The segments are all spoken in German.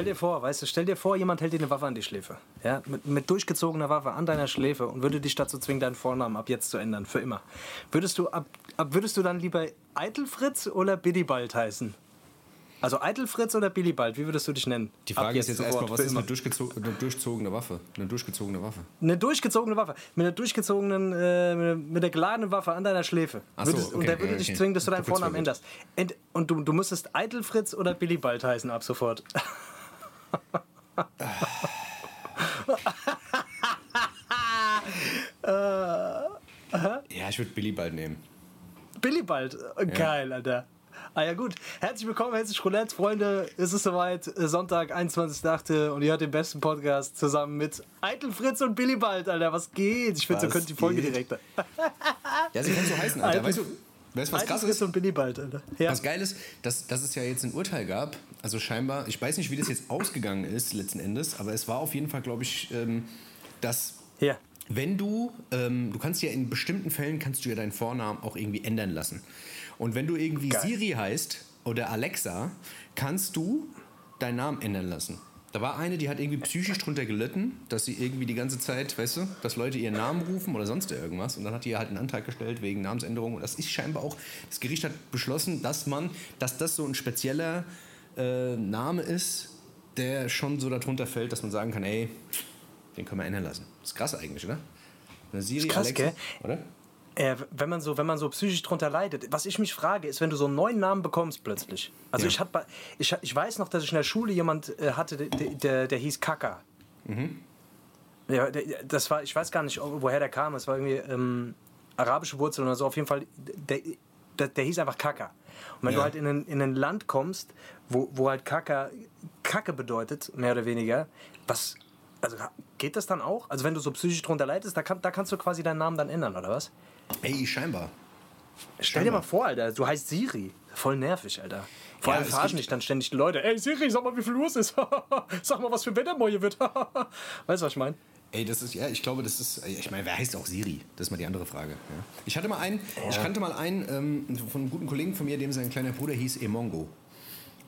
Stell dir vor, weißt du, stell dir vor, jemand hält dir eine Waffe an die Schläfe. Ja, mit, mit durchgezogener Waffe an deiner Schläfe und würde dich dazu zwingen, deinen Vornamen ab jetzt zu ändern, für immer. Würdest du, ab, ab, würdest du dann lieber Eitelfritz oder Billybald heißen? Also Eitelfritz oder Billybald, wie würdest du dich nennen? Die Frage Ab ist jetzt erstmal, was ist eine, durchgezo eine durchzogene Waffe? Eine durchgezogene Waffe. Eine durchgezogene Waffe. Mit einer durchgezogenen, äh, mit- der geladenen Waffe an deiner Schläfe. Ach so, Würdest, okay, und der würde ja, dich okay. zwingen, dass du deinen Vornamen änderst. Und du, du müsstest Eitelfritz oder Billybald heißen ab sofort. Ja, ich würde Billy bald nehmen. Billybald. Äh, Geil, Alter. Ah ja gut, herzlich willkommen, herzlich Roulette, Freunde. Es ist soweit, äh, Sonntag, 21.8. und ihr hört den besten Podcast zusammen mit Eitel Fritz und Billybald, Alter. Was geht? Ich finde, so könnte die Folge direkt. Ja, sie kann so heißen, Alter. Alter. Weißt du, weißt du was krass ist? und Billybald, Alter. Ja. Was geil ist, dass, dass es ja jetzt ein Urteil gab, also scheinbar, ich weiß nicht, wie das jetzt ausgegangen ist letzten Endes, aber es war auf jeden Fall, glaube ich, ähm, dass ja. wenn du, ähm, du kannst ja in bestimmten Fällen, kannst du ja deinen Vornamen auch irgendwie ändern lassen. Und wenn du irgendwie Geil. Siri heißt oder Alexa, kannst du deinen Namen ändern lassen. Da war eine, die hat irgendwie psychisch drunter gelitten, dass sie irgendwie die ganze Zeit, weißt du, dass Leute ihren Namen rufen oder sonst irgendwas. Und dann hat die halt einen Antrag gestellt wegen Namensänderung. Und das ist scheinbar auch, das Gericht hat beschlossen, dass man, dass das so ein spezieller äh, Name ist, der schon so darunter fällt, dass man sagen kann, ey, den können wir ändern lassen. Das ist krass eigentlich, oder? Eine Siri, Ist krass, Alexa, gell? oder? Äh, wenn, man so, wenn man so psychisch drunter leidet. Was ich mich frage, ist, wenn du so einen neuen Namen bekommst plötzlich. Also Ja. ich, hat, bei- ich, ich weiß noch, dass ich in der Schule jemand äh, hatte, der, der, der hieß Kaka. Ja, der, das war, ich weiß gar nicht, woher der kam. Es war irgendwie ähm, arabische Wurzeln oder so. Auf jeden Fall, der, der, der hieß einfach Kaka. Und wenn Ja. du halt in ein, in ein Land kommst, wo, wo halt Kaka Kacke bedeutet, mehr oder weniger, was. Also geht das dann auch? Also wenn du so psychisch drunter leidest, da, kann, da kannst du quasi deinen Namen dann ändern, oder was? Ey, scheinbar. Stell dir mal vor, Alter, du heißt Siri. Voll nervig, Alter. Vor Ja, allem es verarschen dich dann ständig die Leute. Ey, Siri, sag mal, wie viel Uhr es ist. sag mal, was für Wetter morgen wird. weißt du, was ich meine? Ey, das ist, ja, ich glaube, das ist, ich meine, wer heißt auch Siri? Das ist mal die andere Frage. Ja. Ich hatte mal einen, ich kannte mal einen ähm, von einem guten Kollegen von mir, dem sein kleiner Bruder hieß Emongo.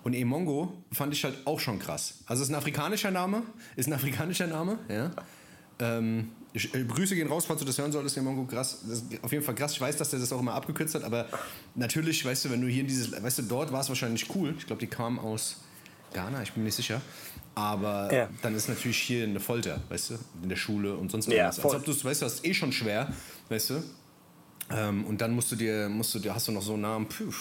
Und Emongo fand ich halt auch schon krass. Also es ist ein afrikanischer Name, ist ein afrikanischer Name, ja. Ähm, ich, äh, Grüße gehen raus, falls du das hören solltest, krass. Das ist auf jeden Fall krass. Ich weiß, dass der das auch immer abgekürzt hat, aber natürlich, weißt du, wenn du hier in dieses, weißt du, dort war es wahrscheinlich cool. Ich glaube, die kamen aus Ghana, ich bin mir nicht sicher. Aber Ja. dann ist natürlich hier eine Folter, weißt du, in der Schule und sonst Ja, voll. Als ob du es, weißt du, das ist eh schon schwer, weißt du. Ähm, und dann musst du dir, musst du dir, hast du noch so einen Namen, puh,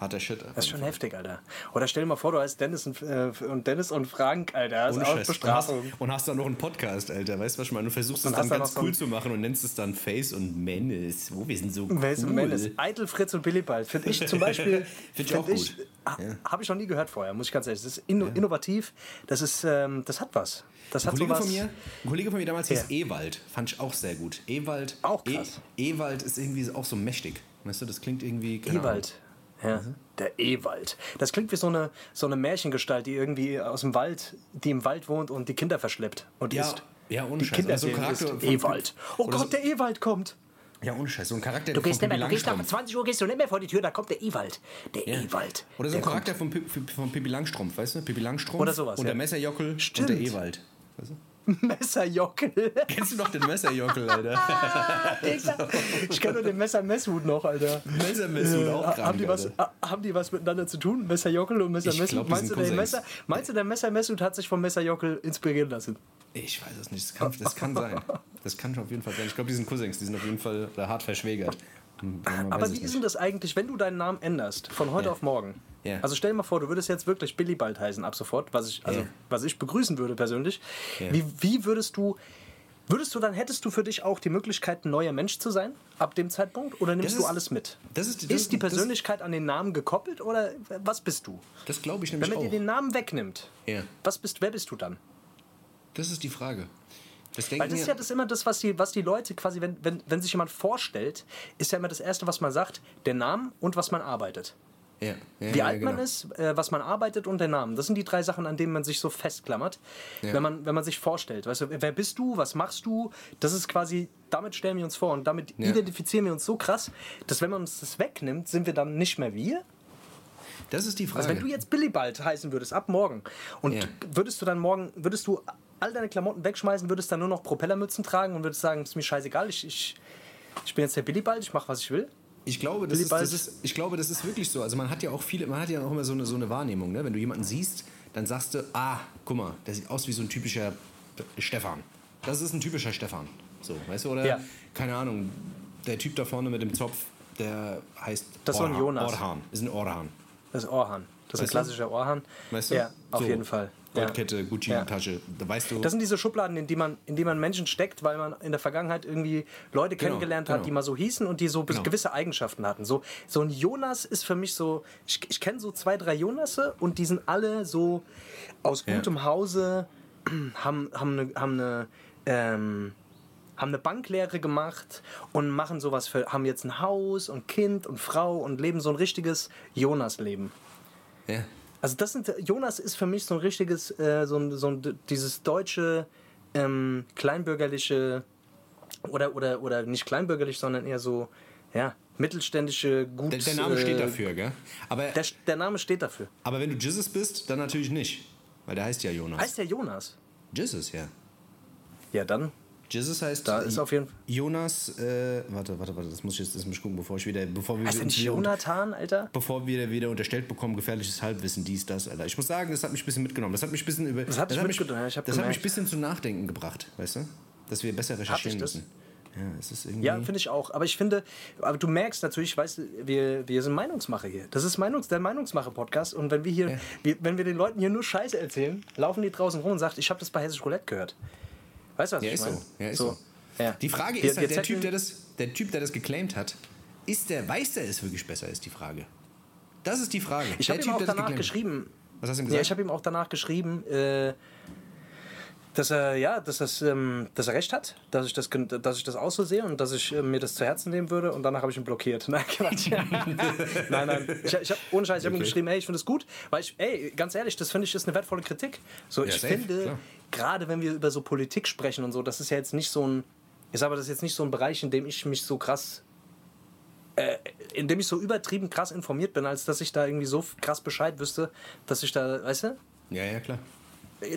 harter Shit. Das ist schon heftig, Alter. Oder stell dir mal vor, du heißt Dennis und, äh, und Dennis und Frank, Alter. Das Ohne ist auch Scheiß. Und hast, Bestrafung. und hast dann noch einen Podcast, Alter. Weißt du, was ich meine? Du versuchst es Und dann dann ganz so cool ein- zu machen und nennst es dann Face und Menace. Oh, wir sind so cool. Ist ein Menace? Eitel, Fritz und Billybald. Finde ich zum Beispiel. Find ich auch gut. ha- Habe ich noch nie gehört vorher, muss ich ganz ehrlich. Das ist inno innovativ. Das ist, ähm, das hat was. Das Ein hat Kollege, sowas. von mir, ein Kollege von mir damals hieß Ja. Ewald. Fand ich auch sehr gut. Ewald. Auch krass. E Ewald ist irgendwie auch so mächtig. Weißt du, das klingt irgendwie. Ewald. Ja, der Ewald. Das klingt wie so eine, so eine Märchengestalt, die irgendwie aus dem Wald, die im Wald wohnt und die Kinder verschleppt und Ja, isst. ja, ohne die Scheiß. Kinder Oder so ein sehen, Charakter Ewald. Oh Gott, so- der Ewald kommt. Ja, ohne Scheiß. So ein Charakter Du gehst von Pippi du gehst nach Langstrumpf. 20 Uhr gehst du nicht mehr vor die Tür, da kommt der Ewald. Der Ja. Ewald. Oder so ein Charakter von, Pippi- von Pippi Langstrumpf, weißt du? Pippi Langstrumpf. Oder sowas, Und ja. der Messerjockel Stimmt. und der Ewald. Weißt du? Messerjockel. Kennst du noch den Messerjockel, Alter? Ich kenne nur den Messer Messhut noch, Alter. Messermesshut auch krank, haben, die was, Alter. ha- haben die was miteinander zu tun? Messerjockel und Messer Ich Messhut? glaub, die Meinst. Messer, meinst du, der Messer Messhut hat sich vom Messerjockel inspirieren lassen? Ich weiß es nicht. Das kann, das kann sein. Das kann schon auf jeden Fall sein. Ich glaube, die sind Cousins. Die sind auf jeden Fall da hart verschwägert. Hm, man Aber wie ist denn das eigentlich, wenn du deinen Namen änderst, von heute Ja. auf morgen? Ja. Also stell dir mal vor, du würdest jetzt wirklich Billybald heißen ab sofort, was ich, also, Ja. was ich begrüßen würde persönlich. Ja. Wie, wie würdest du, würdest du dann, hättest du für dich auch die Möglichkeit, ein neuer Mensch zu sein ab dem Zeitpunkt oder nimmst Das du ist- alles mit? das ist die- das- ist die das- Persönlichkeit an den Namen gekoppelt oder was bist du? Das glaube ich Wenn nämlich man dir auch. den Namen wegnimmt, was bist, wer bist du dann? Das ist die Frage. Das Weil das ist ja, ja das immer das, was die, was die Leute quasi, wenn, wenn, wenn sich jemand vorstellt, ist ja immer das Erste, was man sagt, der Name und was man arbeitet. Ja, ja, Wie alt man genau. ist, äh, was man arbeitet und der Name. Das sind die drei Sachen, an denen man sich so festklammert, wenn, man, wenn man sich vorstellt. Weißt du, wer bist du, was machst du? Das ist quasi, damit stellen wir uns vor und damit identifizieren wir uns so krass, dass wenn man uns das wegnimmt, sind wir dann nicht mehr wir. Das ist die Frage. Also wenn du jetzt Billybald heißen würdest, ab morgen, und Ja. würdest du dann morgen, würdest du all deine Klamotten wegschmeißen, würdest dann nur noch Propellermützen tragen und würdest sagen, ist mir scheißegal, ich, ich, ich bin jetzt der Billybald, ich mache, was ich will? Ich glaube, das ist, das ist, ich glaube, das ist wirklich so. Also man hat ja auch viele, man hat ja auch immer so eine, so eine Wahrnehmung. Ne? Wenn du jemanden siehst, dann sagst du, ah, guck mal, der sieht aus wie so ein typischer Stefan. Das ist ein typischer Stefan. So, weißt du, oder? Ja. Keine Ahnung, der Typ da vorne mit dem Zopf, der heißt Das ist so ein Orhan. Jonas. Orhan. Ist ein Orhan. Das ist Orhan. Das ist ein Weißt du? klassischer Orhan. Weißt du? Ja, auf So, jeden Fall. Ja. Goldkette, Gucci-Tasche. Da weißt du. Das sind diese Schubladen, in die, man, in die man Menschen steckt, weil man in der Vergangenheit irgendwie Leute kennengelernt hat, genau. die mal so hießen und die so Genau. gewisse Eigenschaften hatten. So, so ein Jonas ist für mich so, ich, ich kenne so zwei, drei Jonasse und die sind alle so aus Ja. gutem Hause, haben, haben eine, haben eine ähm, haben eine Banklehre gemacht und machen sowas für, haben jetzt ein Haus und Kind und Frau und leben so ein richtiges Jonas-Leben. ja. Also das sind Jonas ist für mich so ein richtiges, äh, so ein, so ein dieses deutsche ähm, kleinbürgerliche oder oder oder nicht kleinbürgerlich, sondern eher so ja mittelständische gut. Der, der Name äh, steht dafür, gell? Aber, Der, der Name steht dafür. aber wenn du Jesus bist, dann natürlich nicht. Weil der heißt ja Jonas. Heißt der Jonas? Jesus, ja. Ja dann. Jesus heißt Da ist auf jeden Fall. Jonas, äh, warte, warte, warte, das muss ich jetzt das muss ich gucken, bevor ich wieder, bevor wir wieder, Jonathan, Alter? bevor wir wieder unterstellt bekommen, gefährliches Halbwissen, dies, das, Alter. Ich muss sagen, das hat mich ein bisschen mitgenommen. Das hat mich ein bisschen über, Das hat dich mich, mitgenommen, ja, ich hab das hat mich ein bisschen zum Nachdenken gebracht, weißt du? Dass wir besser recherchieren das? müssen. Ja, es ist irgendwie. Ja, finde ich auch. Aber ich finde, aber du merkst natürlich, weißt du, wir, wir sind Meinungsmacher hier. Das ist Meinungs, der Meinungsmacher-Podcast. Und wenn wir hier, wir, wenn wir den Leuten hier nur Scheiße erzählen, laufen die draußen rum und sagt, ich habe das bei Hessisch Roulette gehört. Weißt du, was Ja, ich ist meine? so. Ja, ist so. Ja. Die Frage ist halt, der typ, der das, der Typ, der das geclaimt hat, ist der, weiß der es wirklich besser, ist die Frage. Das ist die Frage. Ich habe ihm auch danach geschrieben. Was hast du ihm Ja, gesagt? ich habe ihm auch danach geschrieben, äh, dass er ja, dass, das, ähm, dass er recht hat, dass ich das, dass ich das auch so sehe und dass ich äh, mir das zu Herzen nehmen würde. Und danach habe ich ihn blockiert. Nein, Quatsch. nein, nein. Ich, ich hab, ohne Scheiß, ich habe ihm geschrieben, hey, ich finde es gut, weil ich, ey, ganz ehrlich, das finde ich ist eine wertvolle Kritik. So, ich safe, finde, gerade wenn wir über so Politik sprechen und so, das ist ja jetzt nicht so ein, ich sage, das ist jetzt nicht so ein Bereich, in dem ich mich so krass äh, in dem ich so übertrieben krass informiert bin, als dass ich da irgendwie so krass Bescheid wüsste, dass ich da, weißt du, Ja, ja, klar.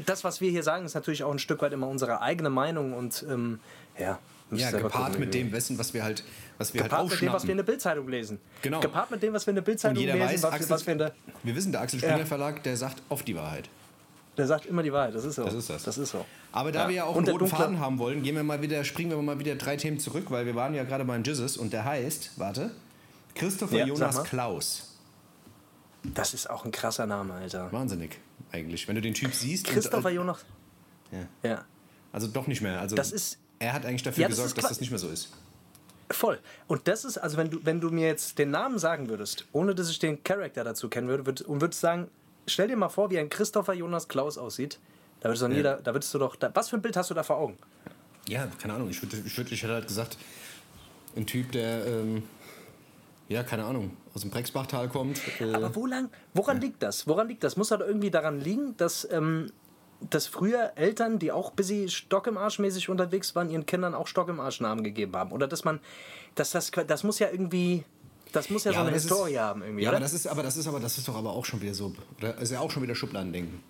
Das, was wir hier sagen, ist natürlich auch ein Stück weit immer unsere eigene Meinung und ähm, ja, Ja, gepaart gucken, mit dem Wissen, was wir halt, was wir Gepaart halt mit dem, was wir in der Bildzeitung lesen. Genau. Gepaart mit dem, was wir in der Bildzeitung lesen, weiß, was, Axel, was wir in der, wir wissen, der Axel Springer Verlag, der sagt oft die Wahrheit. der sagt immer die Wahrheit. Das ist so. Das ist das. Das ist so. Aber da Ja. wir ja auch Und einen roten Faden haben wollen, gehen wir mal wieder, springen wir mal wieder drei Themen zurück, weil wir waren ja gerade beim Jesus und der heißt, warte, Christopher Ja, Jonas. Klaus. Das ist auch ein krasser Name, Alter. Wahnsinnig, eigentlich. Wenn du den Typ siehst. Christopher und, Jonas. Ja. Ja. Also doch nicht mehr. Also Das ist- er hat eigentlich dafür Ja, das gesorgt, dass das nicht mehr so ist. Voll. Und das ist, also wenn du, wenn du mir jetzt den Namen sagen würdest, ohne dass ich den Charakter dazu kennen würde, würd, und würdest sagen, stell dir mal vor, wie ein Christopher Jonas Klaus aussieht, da würdest du, doch nie da, da würdest du doch, da, was für ein Bild hast du da vor Augen? Ja, keine Ahnung. Ich, würd, ich, würd, ich hätte halt gesagt, ein Typ, der, ähm, ja, keine Ahnung, aus dem Brexbachtal kommt. Äh, Aber wo lang, woran liegt das? Woran liegt das? Muss halt irgendwie daran liegen, dass, ähm, dass früher Eltern, die auch busy Stock im Arsch mäßig unterwegs waren, ihren Kindern auch Stock im Arsch Namen gegeben haben? Oder dass man, dass das, das muss ja irgendwie, das muss ja, so aber eine Historie ist, haben irgendwie, Ja, oder? aber das ist, aber das ist aber das ist doch aber auch schon wieder so, oder ist ja auch schon wieder Schubladendenken.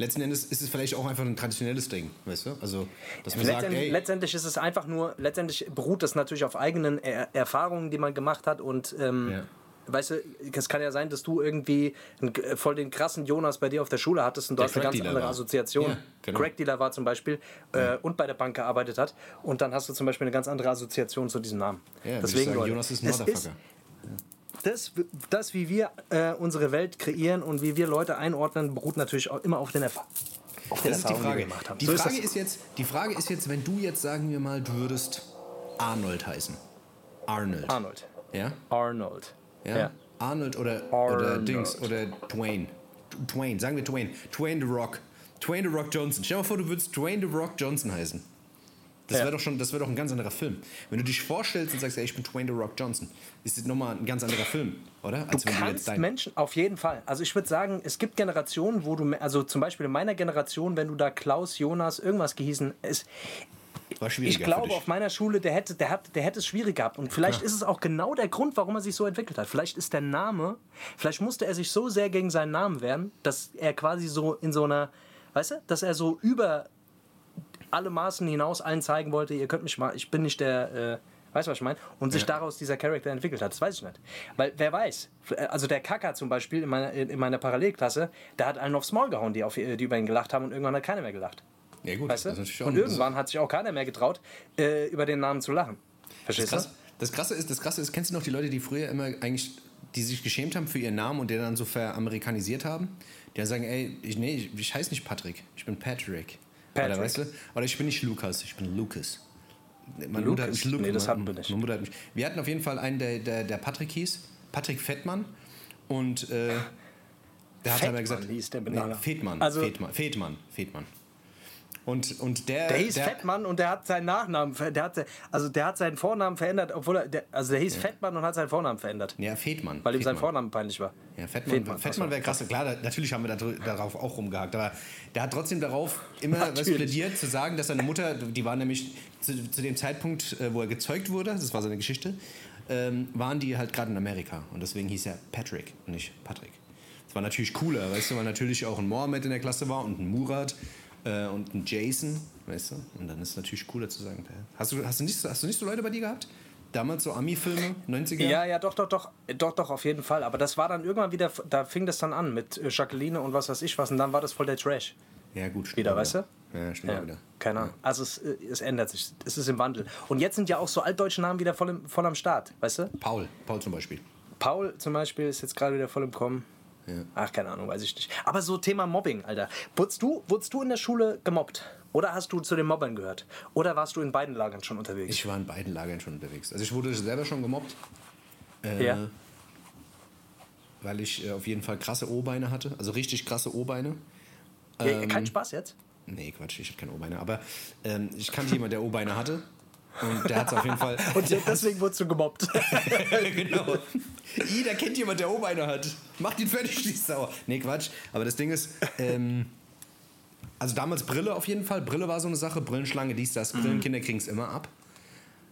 Letzten Endes ist es vielleicht auch einfach ein traditionelles Ding, weißt du? Also, dass man sagt, Letztendlich, ey, letztendlich ist es einfach nur, letztendlich beruht das natürlich auf eigenen er Erfahrungen, die man gemacht hat und ähm, Ja. weißt du, es kann ja sein, dass du irgendwie voll den krassen Jonas bei dir auf der Schule hattest und Der dort eine ganz andere war. Assoziation. Ja, genau. Crack-Dealer war zum Beispiel äh, und bei der Bank gearbeitet hat und dann hast du zum Beispiel eine ganz andere Assoziation zu diesem Namen. ja, Deswegen, sagen, Leute, Jonas ist ein Motherfucker. Das, das, wie wir äh, unsere Welt kreieren und wie wir Leute einordnen, beruht natürlich auch immer auf den, Erfa auf den Das ist die Erfahrungen, Frage. wir gemacht haben. Die So ist Frage das. ist, jetzt, die Frage ist jetzt, wenn du jetzt, sagen wir mal, du würdest Arnold heißen. Arnold. Arnold. Ja? Arnold. ja? ja. Arnold oder, oder Arnold. Dings oder Dwayne. Dwayne, sagen wir Dwayne. Dwayne The Rock. Dwayne The Rock Johnson. Stell dir mal vor, du würdest Dwayne The Rock Johnson heißen. Das Ja. wäre doch schon, das wäre doch ein ganz anderer Film. Wenn du dich vorstellst und sagst, ja, ich bin Dwayne The Rock Johnson, ist das nochmal ein ganz anderer Film, oder? Als Du du kannst dein Menschen, auf jeden Fall. Also ich würde sagen, es gibt Generationen, wo du, also zum Beispiel in meiner Generation, wenn du da Klaus, Jonas, irgendwas gehießen, schwieriger Ich glaube, auf meiner Schule, der hätte, der, hat, der hätte es schwierig gehabt. Und vielleicht ist es auch genau der Grund, warum er sich so entwickelt hat. Vielleicht ist der Name, vielleicht musste er sich so sehr gegen seinen Namen wehren, dass er quasi so in so einer, weißt du, dass er so über alle Maßen hinaus allen zeigen wollte, ihr könnt mich mal, ich bin nicht der, äh, weißt du, was ich meine? Und sich daraus dieser Charakter entwickelt hat, das weiß ich nicht. Weil, wer weiß, also der Kaka zum Beispiel in meiner, in meiner Parallelklasse, der hat allen aufs Maul gehauen, die, auf, die über ihn gelacht haben und irgendwann hat keiner mehr gelacht. Ja, gut. Weißt du? das ist natürlich auch Und irgendwann hat sich auch keiner mehr getraut, äh, über den Namen zu lachen. Das, Verstehst krass, du? das, Krasse ist, das Krasse ist, kennst du noch die Leute, die früher immer eigentlich, die sich geschämt haben für ihren Namen und den dann so veramerikanisiert haben? Die dann sagen, ey, ich, nee, ich, ich heiße nicht Patrick, ich bin Patrick. Patrick. Oder, weißt du? Oder ich bin nicht Lukas, ich bin Lucas. Meine Lucas? Mutter hat mich Luke Nee, das hatten wir nicht. Meine Mutter hat mich. Wir hatten auf jeden Fall einen, der, der, der Patrick hieß, Patrick Fettmann. Und äh, der hat aber gesagt, hieß der nee. Fetmann, Also- Fetmann, Fetmann, Fetmann. Und, und der, Der hieß Fettmann und der hat seinen Nachnamen, der hat, also der hat seinen Vornamen verändert, obwohl er, der, also der hieß Fettmann und hat seinen Vornamen verändert. Ja, Fetmann. Weil ihm sein. Vorname peinlich war. Ja, Fettmann, Fettmann, Fettmann, wäre krass. Klar, da, natürlich haben wir da, darauf auch rumgehakt. Aber der hat trotzdem darauf immer was Natürlich. plädiert, zu sagen, dass seine Mutter, die war nämlich zu, zu dem Zeitpunkt, äh, wo er gezeugt wurde, das war seine Geschichte, ähm, waren die halt gerade in Amerika. Und deswegen hieß er Patrick und nicht Patrick. Das war natürlich cooler, weißt du, weil natürlich auch ein Mohammed in der Klasse war und ein Murat äh, und ein Jason, weißt du. Und dann ist es natürlich cooler zu sagen, hast du, hast du, nicht, so- hast du nicht so Leute bei dir gehabt? Damals so Ami-Filme, 90er? Ja, ja, doch, doch, doch, doch, doch, auf jeden Fall. Aber das war dann irgendwann wieder, da fing das dann an mit äh, Jacqueline und was weiß ich was. Und dann war das voll der Trash. Ja, gut. stimmt Wieder, auch weißt du? Ja, stimmt Ja, wieder. keine Ahnung. Also es, äh, es ändert sich. Es ist im Wandel. Und jetzt sind ja auch so altdeutsche Namen wieder voll, im, voll am Start, weißt du? Paul, Paul zum Beispiel. Paul zum Beispiel ist jetzt gerade wieder voll im Kommen. Ach, keine Ahnung, weiß ich nicht. Aber so Thema Mobbing, Alter. Wurdest du, wurdest du in der Schule gemobbt? Oder hast du zu den Mobbern gehört? Oder warst du in beiden Lagern schon unterwegs? Ich war in beiden Lagern schon unterwegs. Also ich wurde selber schon gemobbt, äh, ja. weil ich äh, auf jeden Fall krasse O-Beine hatte. Also richtig krasse O-Beine. ja. ähm, Kein Spaß jetzt? Nee, Quatsch, ich habe keine O-Beine. Aber ähm, ich kannte jemanden, der O-Beine hatte. Und der hat es auf jeden Fall... Und deswegen wurdest du gemobbt. genau. I, da kennt jemand, der O-Beine hat. Macht ihn fertig, die sauer. Nee, Quatsch. Aber das Ding ist, ähm, also damals Brille auf jeden Fall. Brille war so eine Sache. Brillenschlange, dies, das. Brillenkinder kriegen es immer ab.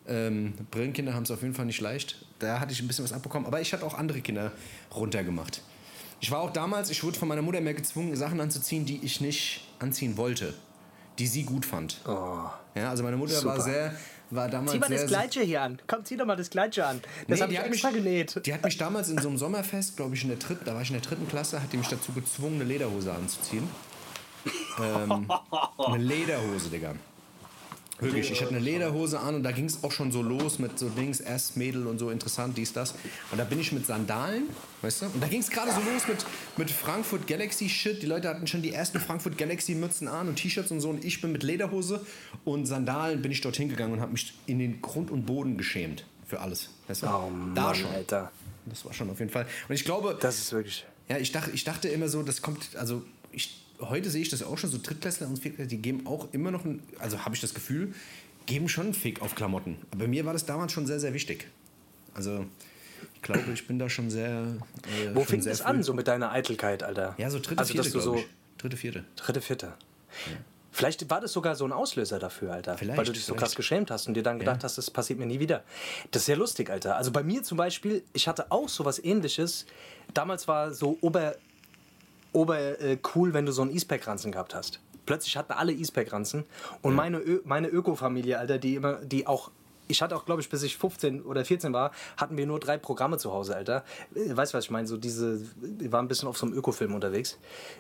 Ähm, Brillenkinder haben es auf jeden Fall nicht leicht. Da hatte ich ein bisschen was abbekommen. Aber ich hatte auch andere Kinder runtergemacht. Ich war auch damals, ich wurde von meiner Mutter mehr gezwungen, Sachen anzuziehen, die ich nicht anziehen wollte. Die sie gut fand. Ja, also meine Mutter war Super. sehr, war damals Zieh mal sehr, das Gleiche hier an. Komm, zieh doch mal das Gleiche an. Das Nee, hab ich extra genäht. Die hat mich damals in so einem Sommerfest, glaube ich, in der dritten, da war ich in der dritten Klasse, hat die mich dazu gezwungen, eine Lederhose anzuziehen. ähm, eine Lederhose, Digga. Wirklich, ich hatte eine Lederhose an und da ging es auch schon so los mit so Dings, erst Mädel und so interessant, dies, das. Und da bin ich mit Sandalen, weißt du? Und da ging es gerade so los mit, mit Frankfurt Galaxy Shit. Die Leute hatten schon die ersten Frankfurt Galaxy Mützen an und T-Shirts und so. Und ich bin mit Lederhose und Sandalen bin ich dorthin gegangen und habe mich in den Grund und Boden geschämt für alles. Weißt du? Oh da Mann, schon. Alter. Das war schon auf jeden Fall. Und ich glaube, Das ist wirklich... ja, ich dachte, ich dachte immer so, das kommt, also ich, heute sehe ich das auch schon, so Drittklässler und Viertklässler, die geben auch immer noch, ein, also habe ich das Gefühl, geben schon einen Fick auf Klamotten. Aber mir war das damals schon sehr, sehr wichtig. Also ich glaube, ich bin da schon sehr. Äh, Wo fing sehr das früh- an, so mit deiner Eitelkeit, Alter? Ja, so dritte, also, vierte, dass du so ich. Dritte, vierte. Dritte, vierte. Vielleicht war das sogar so ein Auslöser dafür, Alter. Vielleicht, weil du dich so krass vielleicht. geschämt hast und dir dann gedacht Ja. hast, das passiert mir nie wieder. Das ist ja lustig, Alter. Also bei mir zum Beispiel, ich hatte auch sowas ähnliches. Damals war so ober, ober äh, cool, wenn du so einen E-Spec-Ranzen gehabt hast. Plötzlich hatten alle E-Spec-Ranzen. Und meine, Ö meine Öko-Familie, Alter, die immer, die auch. Ich hatte auch, glaube ich, bis ich 15 oder 14 war, hatten wir nur drei Programme zu Hause, Alter. Äh, Weißt du, was ich meine? So diese, wir waren ein bisschen auf so einem Ökofilm unterwegs.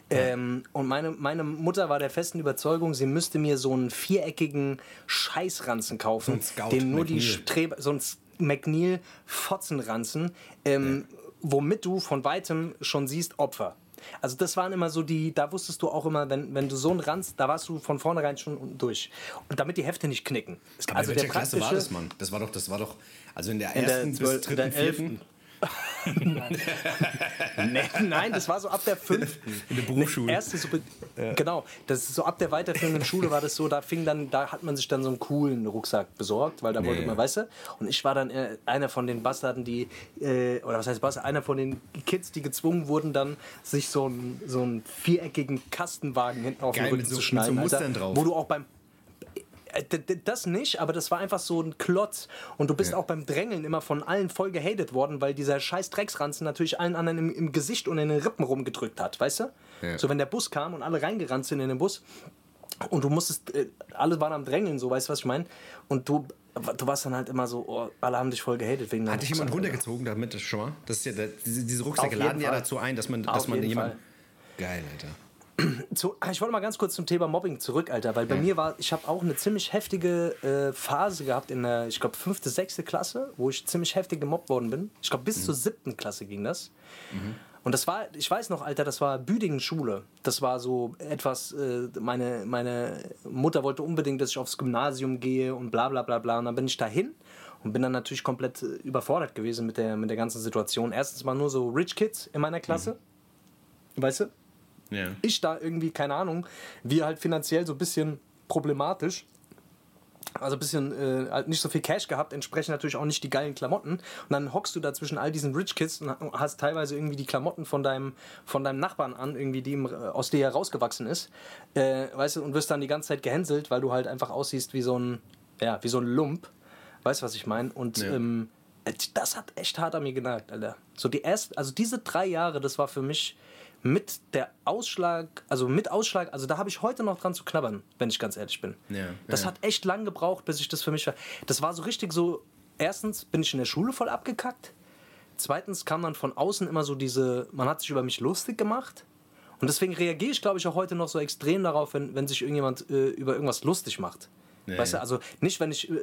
Ähm, und meine, meine Mutter war der festen Überzeugung, sie müsste mir so einen viereckigen Scheißranzen kaufen, So Scout, den nur die McNeil. Streber, so ein McNeil Fotzenranzen, ähm, womit du von weitem schon siehst Opfer. Also das waren immer so die, da wusstest du auch immer, wenn, wenn du so einen Ranz, da warst du von vornherein schon durch. Und damit die Hefte nicht knicken. Es- Aber also welcher Klasse war das, Mann? Das war doch, das war doch, also in der In der ersten bis zwölf- in dritten, der vierten. Nee, nein, das war so ab der fünften. In der Berufsschule. Erste, so, Genau, das ist so ab der weiterführenden Schule war das so, da fing dann, da hat man sich dann so einen coolen Rucksack besorgt, weil da wollte ja. man, weißt du? Und ich war dann äh, einer von den Bastarden, die, äh, oder was heißt Bastard, einer von den Kids, die gezwungen wurden, dann sich so einen, so einen viereckigen Kastenwagen hinten auf Geil, den Rücken so- zu mit so schneiden. Mustern Alter, drauf. Wo du auch beim Das nicht, aber das war einfach so ein Klotz. Und du bist Ja. auch beim Drängeln immer von allen voll gehatet worden, weil dieser scheiß Drecksranzen natürlich allen anderen im, im Gesicht und in den Rippen rumgedrückt hat, weißt du? Ja. So, wenn der Bus kam und alle reingerannt sind in den Bus und du musstest, äh, alle waren am Drängeln, so, weißt du, was ich meine? Und du, du warst dann halt immer so, oh, alle haben dich voll gehatet wegen Hat dich jemand runtergezogen damit schon mal? Das ist ja diese, Rucksäcke laden ja Fall. dazu ein, dass man, Auf dass man jeden jemand. Fall. Geil, Alter. Zu, ah, ich wollte mal ganz kurz zum Thema Mobbing zurück, Alter, weil bei mir war, ich habe auch eine ziemlich heftige äh, Phase gehabt in der, ich glaube, fünfte, sechste Klasse, wo ich ziemlich heftig gemobbt worden bin. Ich glaube, bis zur siebten Klasse ging das. Und das war, ich weiß noch, Alter, das war Büdingen Schule. Das war so etwas, äh, meine, meine Mutter wollte unbedingt, dass ich aufs Gymnasium gehe und bla bla bla bla. Und dann bin ich dahin und bin dann natürlich komplett äh, überfordert gewesen mit der, mit der ganzen Situation. Erstens mal nur so Rich Kids in meiner Klasse. Weißt du? Ja. ich da irgendwie, keine Ahnung, wir halt finanziell so ein bisschen problematisch. Also ein bisschen äh, halt nicht so viel Cash gehabt, entsprechend natürlich auch nicht die geilen Klamotten. Und dann hockst du da zwischen all diesen Rich Kids und hast teilweise irgendwie die Klamotten von deinem, von deinem Nachbarn an, irgendwie die im, aus dir herausgewachsen ist. Äh, weißt du, und wirst dann die ganze Zeit gehänselt, weil du halt einfach aussiehst wie so ein, ja, wie so ein Lump. Weißt du, was ich meine? Und Ja. ähm, das hat echt hart an mir genagt, Alter. So die ersten, also diese drei Jahre, das war für mich mit der Ausschlag, also mit Ausschlag, also da habe ich heute noch dran zu knabbern, wenn ich ganz ehrlich bin. Ja, das ja. hat echt lang gebraucht, bis ich das für mich war. Das war so richtig so, erstens bin ich in der Schule voll abgekackt. Zweitens kam dann von außen immer so diese, man hat sich über mich lustig gemacht. Und deswegen reagiere ich, glaube ich, auch heute noch so extrem darauf, wenn, wenn sich irgendjemand äh, über irgendwas lustig macht. Ja, weißt ja. du, also nicht, wenn ich, äh,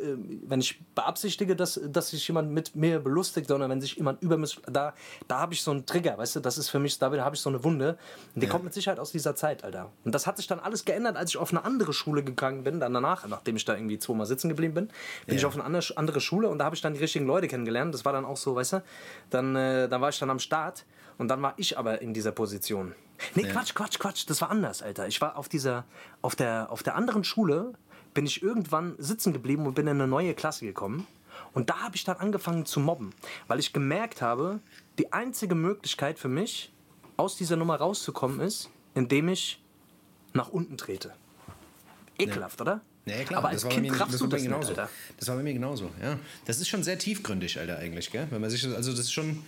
wenn ich beabsichtige, dass, dass sich jemand mit mir belustigt, sondern wenn sich jemand über mich, da, da habe ich so einen Trigger, weißt du, das ist für mich, da habe ich so eine Wunde. Und die kommt mit Sicherheit aus dieser Zeit, Alter. Und das hat sich dann alles geändert, als ich auf eine andere Schule gegangen bin, dann danach, nachdem ich da irgendwie zweimal sitzen geblieben bin, bin ich auf eine andere, Schule und da habe ich dann die richtigen Leute kennengelernt. Das war dann auch so, weißt du, dann, äh, dann war ich dann am Start und dann war ich aber in dieser Position. Nee, Quatsch, Quatsch, Quatsch, das war anders, Alter. Ich war auf dieser, auf der, auf der anderen Schule, bin ich irgendwann sitzen geblieben und bin in eine neue Klasse gekommen. Und da habe ich dann angefangen zu mobben, weil ich gemerkt habe, die einzige Möglichkeit für mich, aus dieser Nummer rauszukommen, ist, indem ich nach unten trete. Ekelhaft, oder? Ja, klar, Aber als das Kind raffst du das nicht, genauso. Alter. Das war bei mir genauso, ja. Das ist schon sehr tiefgründig, Alter, eigentlich, gell? Wenn man sich, also das ist schon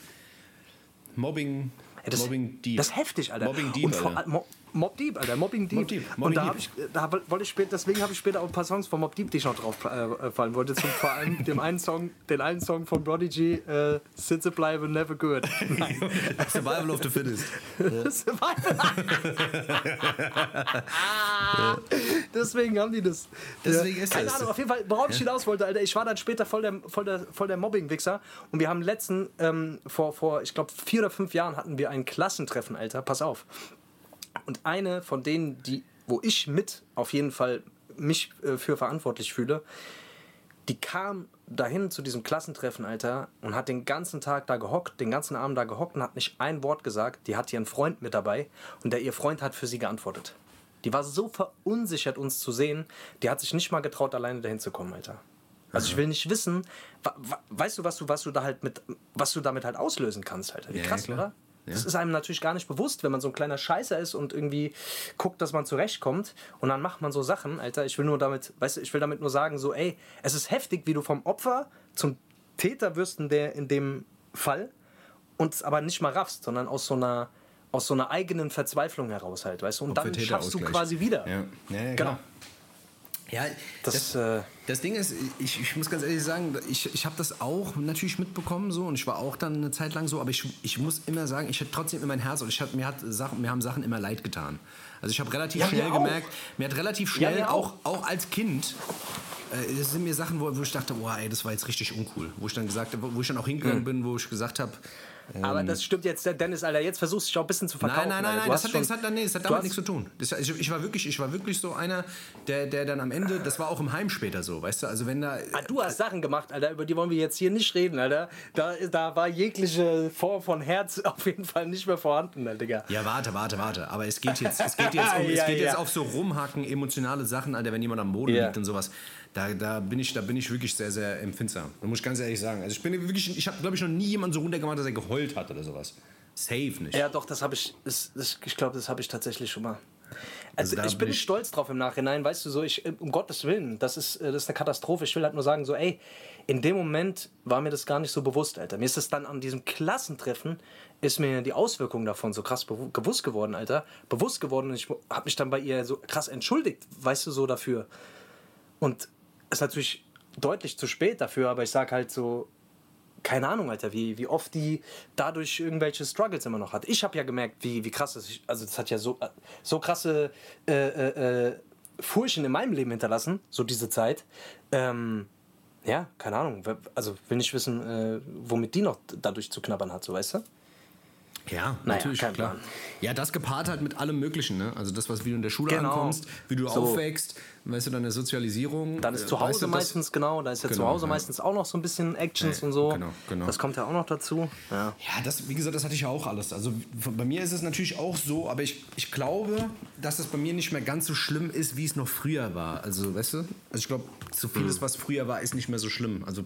Mobbing, Ey, das, Mobbing Deep. Das ist heftig, Alter. Mobbing Deep, Und vor, Alter. Mo Mob Deep, Alter. Mobbing Deep. Mob Deep, Und da Deep. ich, da wollte ich später, deswegen habe ich später auch ein paar Songs von Mob Deep, die ich noch drauf äh, fallen wollte. Zum, vor allem dem einen Song, den einen Song von Prodigy, äh, Sitze bleibe never good. Survival of the Fittest. Deswegen haben die das. Deswegen ist Keine das. Ahnung, auf jeden Fall, worauf ich hinaus wollte, Alter. Ich war dann später voll der, voll der, voll der Mobbing-Wichser. Und wir haben letzten, ähm, vor, vor, ich glaube, vier oder fünf Jahren hatten wir ein Klassentreffen, Alter. Pass auf. Und eine von denen, die, wo ich mit auf jeden Fall mich äh, für verantwortlich fühle, die kam dahin zu diesem Klassentreffen, Alter, und hat den ganzen Tag da gehockt, den ganzen Abend da gehockt und hat nicht ein Wort gesagt. Die hat ihren Freund mit dabei und der ihr Freund hat für sie geantwortet. Die war so verunsichert, uns zu sehen, die hat sich nicht mal getraut, alleine dahin zu kommen, Alter. Also ich will nicht wissen, weißt du, was du, was du da halt mit, was du damit halt auslösen kannst, Alter. Wie Ja, krass, klar. Oder? Das ist einem natürlich gar nicht bewusst, wenn man so ein kleiner Scheißer ist und irgendwie guckt, dass man zurechtkommt und dann macht man so Sachen, Alter. Ich will nur damit, weißt du, ich will damit nur sagen, so, ey, es ist heftig, wie du vom Opfer zum Täter wirst in, der, in dem Fall und es aber nicht mal raffst, sondern aus so einer aus so einer eigenen Verzweiflung heraus halt, weißt du? Und dann schaffst du quasi wieder. Ja, ja, ja Genau. klar. Ja, Das, das, äh, das Ding ist, ich, ich muss ganz ehrlich sagen, ich, ich habe das auch natürlich mitbekommen so und ich war auch dann eine Zeit lang so, aber ich, ich muss immer sagen, ich hatte trotzdem in mein Herz und ich hat, mir, hat Sachen, mir haben Sachen immer leid getan. Also ich habe relativ Ja, schnell gemerkt, mir hat relativ Ja, schnell, mir auch, auch. auch als Kind, äh, es sind mir Sachen, wo, wo ich dachte, wow, ey, das war jetzt richtig uncool. Wo ich dann gesagt wo ich dann auch hingegangen bin, wo ich gesagt habe, aber das stimmt jetzt, Dennis, Alter, jetzt versuchst du dich auch ein bisschen zu verkaufen. Nein, nein, nein, nein das, hat, das, schon- hat, nee, das hat damit nichts zu tun. Das, ich, ich, war wirklich, ich war wirklich so einer, der, der dann am Ende, das war auch im Heim später so, weißt du, also wenn da... Ah, du hast Sachen gemacht, Alter, über die wollen wir jetzt hier nicht reden, Alter. Da, da war jegliche Form von Herz auf jeden Fall nicht mehr vorhanden, Alter, Digga. Ja, warte, warte, warte. Aber es geht jetzt, es geht jetzt, um, Ja, es geht ja. jetzt auf so rumhacken, emotionale Sachen, Alter, wenn jemand am Boden Ja. liegt und sowas. Da, da, bin ich, da bin ich wirklich sehr, sehr empfindsam. Da muss ich ganz ehrlich sagen. Also ich bin wirklich, ich habe, glaube ich, noch nie jemanden so runtergemacht, dass er geheult hat oder sowas. Safe nicht. Ja, doch, das habe ich, das, das, ich glaube, das habe ich tatsächlich schon mal. Also, da ich bin stolz drauf im Nachhinein, weißt du so, ich, um Gottes Willen, das ist, äh, das ist eine Katastrophe. Ich will halt nur sagen, so, ey, in dem Moment war mir das gar nicht so bewusst, Alter. Mir ist es dann an diesem Klassentreffen, ist mir die Auswirkungen davon so krass bewu- bewusst geworden, Alter. Bewusst geworden und ich habe mich dann bei ihr so krass entschuldigt, weißt du, so dafür. Und ist natürlich deutlich zu spät dafür, aber ich sag halt so, keine Ahnung, Alter, wie, wie oft die dadurch irgendwelche Struggles immer noch hat. Ich habe ja gemerkt, wie, wie krass das ist. Also, das hat ja so, so krasse äh, äh, äh, Furchen in meinem Leben hinterlassen, so diese Zeit. Ähm, ja, keine Ahnung. Also, will nicht wissen, äh, womit die noch dadurch zu knabbern hat, so weißt du? Ja, Naja, natürlich, klar. Plan. Ja, das gepaart halt mit allem Möglichen, ne? Also das, was wie du in der Schule Genau. ankommst, wie du So. aufwächst, weißt du, deine Sozialisierung. Dann ist äh, zu Hause weißt du, meistens, genau, da ist ja zu Genau, Hause ja. meistens auch noch so ein bisschen Actions Ja, und so. genau, genau. Das kommt ja auch noch dazu. Ja. Ja, das, wie gesagt, das hatte ich ja auch alles. Also bei mir ist es natürlich auch so, aber ich, ich glaube, dass es bei mir nicht mehr ganz so schlimm ist, wie es noch früher war. Also, weißt du? Also ich glaube, so vieles, was früher war, ist nicht mehr so schlimm. Also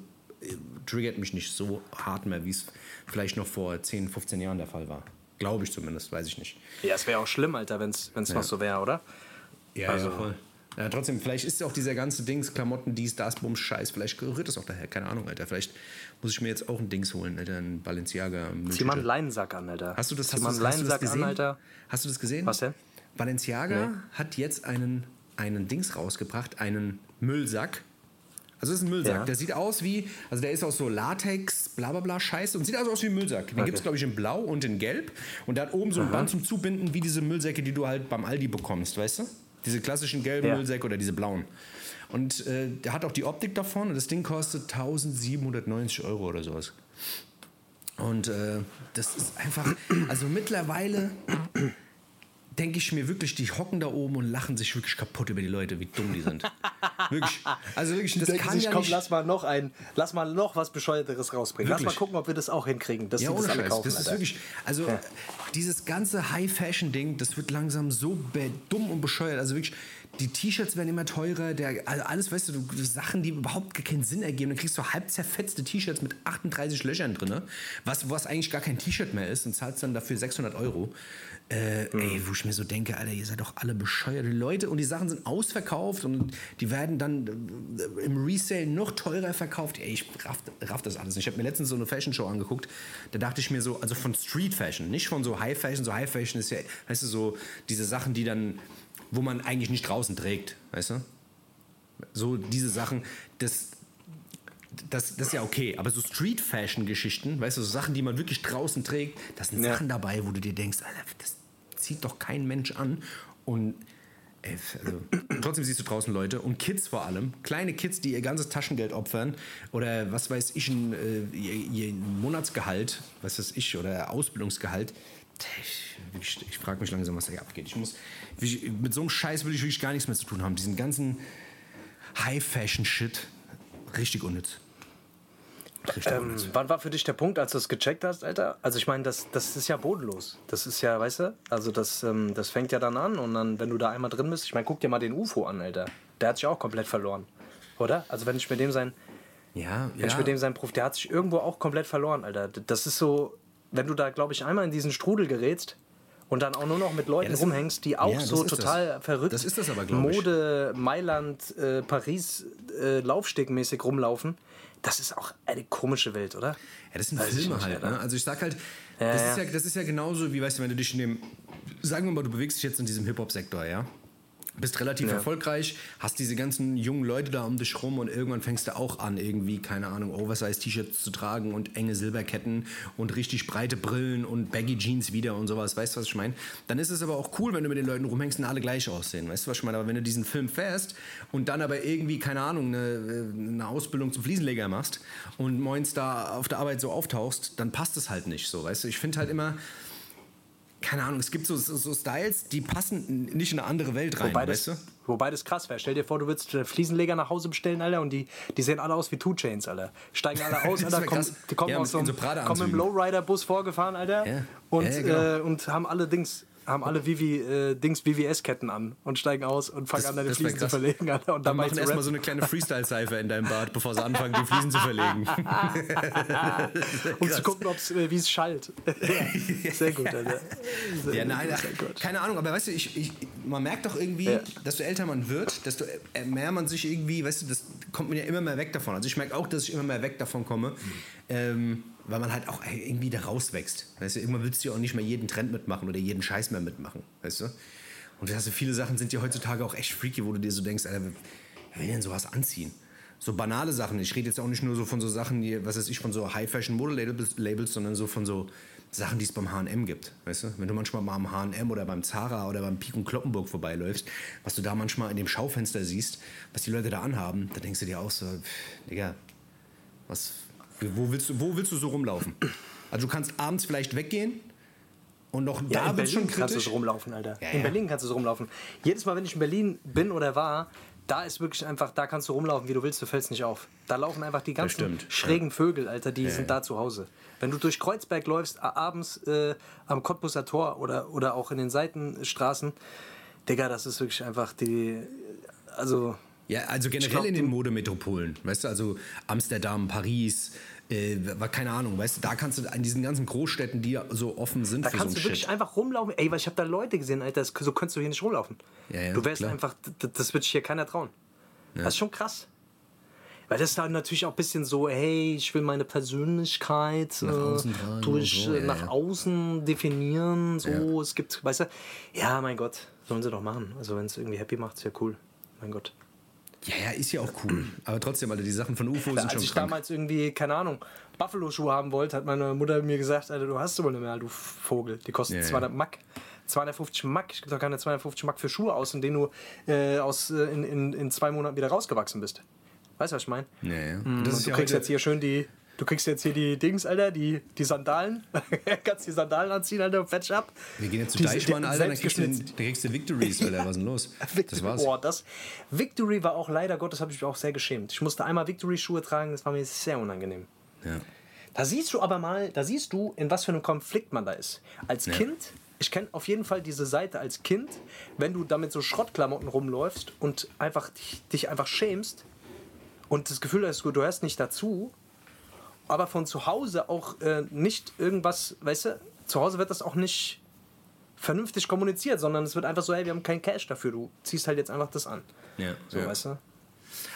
triggert mich nicht so hart mehr, wie es vielleicht noch vor 10, 15 Jahren der Fall war. Glaube ich zumindest, weiß ich nicht. Ja, es wäre auch schlimm, Alter, wenn es noch so wäre, oder? Ja, Also- ja, voll. Ja, trotzdem, vielleicht ist ja auch dieser ganze Dings, Klamotten, dies, das, Bums, Scheiß, vielleicht rührt es auch daher, keine Ahnung, Alter. Vielleicht muss ich mir jetzt auch ein Dings holen, Alter, ein Balenciaga. Zieh mal einen. Leinensack an, Alter. Hast du das, Zieh hast du, das- hast du das gesehen? an, Alter. Hast du das gesehen? Was denn? Balenciaga hat jetzt einen, einen Dings rausgebracht, einen Müllsack. Also das ist ein Müllsack. Ja. Der sieht aus wie, also der ist aus so Latex, bla bla bla Scheiße und sieht also aus wie ein Müllsack. Den gibt es, glaube ich, in Blau und in Gelb. Und der hat oben so ein Band zum Zubinden, wie diese Müllsäcke, die du halt beim Aldi bekommst, weißt du? Diese klassischen gelben Ja. Müllsäcke oder diese blauen. Und äh, der hat auch die Optik davon und das Ding kostet 1790 Euro oder sowas. Und äh, das ist einfach, also mittlerweile denke ich mir wirklich, die hocken da oben und lachen sich wirklich kaputt über die Leute, wie dumm die sind. wirklich. Also wirklich, das Denken kann sich, ja komm, nicht. lass mal noch ein, lass mal noch was Bescheuerteres rausbringen. Lass mal Wirklich. gucken, ob wir das auch hinkriegen, dass ja, die das ohne alle kaufen. das ist Alter. wirklich, also dieses ganze High-Fashion-Ding, das wird langsam so dumm und bescheuert. Also wirklich, die T-Shirts werden immer teurer, der, also alles, weißt du, Sachen, die überhaupt keinen Sinn ergeben. Dann kriegst du halb zerfetzte T-Shirts mit 38 Löchern drin, was, was eigentlich gar kein T-Shirt mehr ist und zahlst dann dafür 600 Euro. Äh, Ey, wo ich mir so denke, Alter, ihr seid doch alle bescheuerte Leute und die Sachen sind ausverkauft und die werden dann äh, im Resale noch teurer verkauft. Ey, ich raff, raff das alles. nicht. Ich habe mir letztens so eine Fashion Show angeguckt, da dachte ich mir so, also von Street Fashion, nicht von so High Fashion. So High Fashion ist ja, weißt du, so diese Sachen, die dann, wo man eigentlich nicht draußen trägt, weißt du? So diese Sachen, das, das, das ist ja okay, aber so Street-Fashion-Geschichten, weißt du, so Sachen, die man wirklich draußen trägt, das sind Ja. Sachen dabei, wo du dir denkst, Alter, das zieht doch kein Mensch an. Und ey, also, trotzdem siehst du draußen Leute und Kids vor allem, kleine Kids, die ihr ganzes Taschengeld opfern oder was weiß ich, ein, äh, ihr, ihr Monatsgehalt, was weiß ich, oder Ausbildungsgehalt. Ich, ich, ich frage mich langsam, was da hier abgeht. Ich muss, ich, mit so einem Scheiß will ich wirklich gar nichts mehr zu tun haben. Diesen ganzen High-Fashion-Shit, richtig unnütz. Ähm, wann war für dich der Punkt, als du es gecheckt hast, Alter? Also ich meine, das, das ist ja bodenlos. Das ist ja, weißt du, also das, ähm, das fängt ja dann an und dann, wenn du da einmal drin bist, ich meine, guck dir mal den UFO an, Alter. Der hat sich auch komplett verloren. Oder? Also wenn ich mit dem sein, Ja, wenn ich mit dem sein Prof, der hat sich irgendwo auch komplett verloren, Alter. Das ist so, wenn du da, glaube ich, einmal in diesen Strudel gerätst und dann auch nur noch mit Leuten ist- rumhängst, die auch Ja, so ist das. total verrückt Das ist das aber, glaub ich. Mode, Mailand, äh, Paris, äh, Laufstegmäßig rumlaufen, das ist auch eine komische Welt, oder? Ja, das sind Weiß Filme halt. Ne? Also ich sag halt, Ja, das, ja. Ist ja, das ist ja genauso wie, weißt du, wenn du dich in dem, sagen wir mal, du bewegst dich jetzt in diesem Hip-Hop-Sektor, ja? Bist relativ Ja. erfolgreich, hast diese ganzen jungen Leute da um dich rum und irgendwann fängst du auch an, irgendwie, keine Ahnung, Oversize-T-Shirts zu tragen und enge Silberketten und richtig breite Brillen und Baggy Jeans wieder und sowas, weißt du, was ich meine? Dann ist es aber auch cool, wenn du mit den Leuten rumhängst und alle gleich aussehen, weißt du, was ich meine? Aber wenn du diesen Film fährst und dann aber irgendwie, keine Ahnung, eine, eine Ausbildung zum Fliesenleger machst und moins da auf der Arbeit so auftauchst, dann passt es halt nicht so, weißt du? Ich finde halt immer, keine Ahnung, es gibt so, so, Styles, die passen nicht in eine andere Welt rein, Wobei weißt das, du? wobei das krass wäre. Stell dir vor, du würdest Fliesenleger nach Hause bestellen, Alter, und die, die sehen alle aus wie Two Chains, Alter. Steigen alle aus, Alter, kommen, die kommen Ja, aus so einem, so kommen im Lowrider-Bus vorgefahren, Alter, Ja. und, ja, genau. äh, und haben alle Dings, haben alle Vivi, äh, Dings VVS-Ketten an und steigen aus und fangen Das- an, deine Fliesen zu krass. verlegen. Alter, und dabei machen erstmal so eine kleine Freestyle-Cypher in deinem Bad, bevor sie anfangen, die Fliesen zu verlegen. um zu gucken, äh, wie es schallt. Sehr gut, Alter. Sehr Ja, nein, gut. keine Ahnung, aber weißt du, ich, ich, man merkt doch irgendwie, Ja. desto älter man wird, desto äh, mehr man sich irgendwie, weißt du, das kommt man ja immer mehr weg davon. Also ich merke auch, dass ich immer mehr weg davon komme, ähm, weil man halt auch irgendwie da rauswächst. Weißt du, irgendwann willst du ja auch nicht mehr jeden Trend mitmachen oder jeden Scheiß mehr mitmachen, weißt du? Und also viele Sachen sind ja heutzutage auch echt freaky, wo du dir so denkst, Alter, wer will denn sowas anziehen? So banale Sachen. Ich rede jetzt auch nicht nur so von so Sachen, die, was weiß ich, von so High-Fashion-Model-Labels, Labels, sondern so von so Sachen, die es beim H&M gibt. Weißt du? Wenn du manchmal mal am H&M oder beim Zara oder beim Pik und Kloppenburg vorbeiläufst, was du da manchmal in dem Schaufenster siehst, was die Leute da anhaben, da denkst du dir auch so, Digga, was, wo willst du, wo willst du so rumlaufen? Also du kannst abends vielleicht weggehen und noch Ja, da Berlin schon kannst du kritisch. so rumlaufen, Alter. Ja, in ja. Berlin kannst du so rumlaufen. Jedes Mal, wenn ich in Berlin bin oder war, da ist wirklich einfach, da kannst du rumlaufen, wie du willst, du fällst nicht auf. Da laufen einfach die ganzen schrägen Vögel, Alter, die sind da zu Hause. Wenn du durch Kreuzberg läufst, abends äh, am Cottbusser Tor oder, oder auch in den Seitenstraßen, Digga, das ist wirklich einfach die, also... Ja, also generell glaub, in den Modemetropolen, weißt du, also Amsterdam, Paris, äh, war keine Ahnung, weißt du, da kannst du an diesen ganzen Großstädten, die ja so offen sind Da für so kannst einen du wirklich Shit. einfach rumlaufen. Ey, weil ich habe da Leute gesehen, Alter, das, so könntest du hier nicht rumlaufen. Ja, ja, du wärst klar. einfach, d- das wird sich hier keiner trauen. Das ist schon krass. Weil das ist dann natürlich auch ein bisschen so, hey, ich will meine Persönlichkeit Nach äh, außen tragen durch so, äh, ja, nach ja. außen definieren. So, es gibt, weißt du, ja, mein Gott, sollen sie doch machen. Also wenn es irgendwie happy macht, ist ja cool. Mein Gott. Ja, ja, ist ja auch cool. Aber trotzdem, Alter, die Sachen von UFO sind Als schon ich krank. damals irgendwie, keine Ahnung, Buffalo-Schuhe haben wollte, hat meine Mutter mir gesagt, Alter, du hast sie wohl nicht mehr, du Vogel. Die kosten Ja, ja. 200 Mack. 250 Mack. Ich gebe doch keine 250 Mack für Schuhe aus, in denen du äh, aus, äh, in, in, in zwei Monaten wieder rausgewachsen bist. Weißt du, was ich meine? Ja, ja. Ist du ja kriegst jetzt hier schön die. Du kriegst jetzt hier die Dings, Alter, die, die Sandalen. Kannst die Sandalen anziehen, Alter, fetch ab. wir gehen jetzt zu Deichmann, Alter, dann kriegst, du, dann kriegst du Victories, Alter, was ist denn los? Das war's. Boah, das. Victory war auch leider Gottes, habe ich mich auch sehr geschämt. Ich musste einmal Victory-Schuhe tragen, das war mir sehr unangenehm. Ja. Da siehst du aber mal, da siehst du, in was für einem Konflikt man da ist. Als Kind, ich kenne auf jeden Fall diese Seite als Kind, wenn du damit so Schrottklamotten rumläufst und einfach dich, dich einfach schämst und das Gefühl hast, du gehörst nicht dazu, aber von zu Hause auch äh, nicht irgendwas, weißt du, zu Hause wird das auch nicht vernünftig kommuniziert, sondern es wird einfach so, hey, wir haben kein Cash dafür, du ziehst halt jetzt einfach das an. Ja, So, ja. weißt du?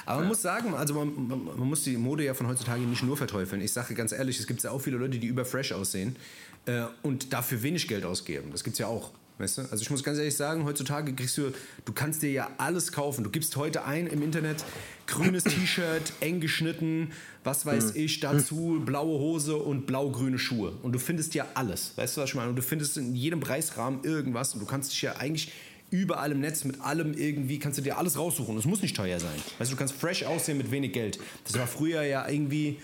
Aber man muss sagen, also man, man, man muss die Mode ja von heutzutage nicht nur verteufeln. Ich sage ganz ehrlich, es gibt ja auch viele Leute, die überfresh aussehen äh, und dafür wenig Geld ausgeben. Das gibt's ja auch. Weißt du? Also ich muss ganz ehrlich sagen, heutzutage kriegst du, du kannst dir ja alles kaufen. Du gibst heute ein im Internet, grünes T-Shirt, eng geschnitten, was weiß ich, dazu blaue Hose und blau-grüne Schuhe. Und du findest ja alles. Weißt du, was ich meine? Und du findest in jedem Preisrahmen irgendwas und du kannst dich ja eigentlich überall im Netz mit allem irgendwie, kannst du dir alles raussuchen. Es muss nicht teuer sein. Weißt du, du kannst fresh aussehen mit wenig Geld. Das war früher ja irgendwie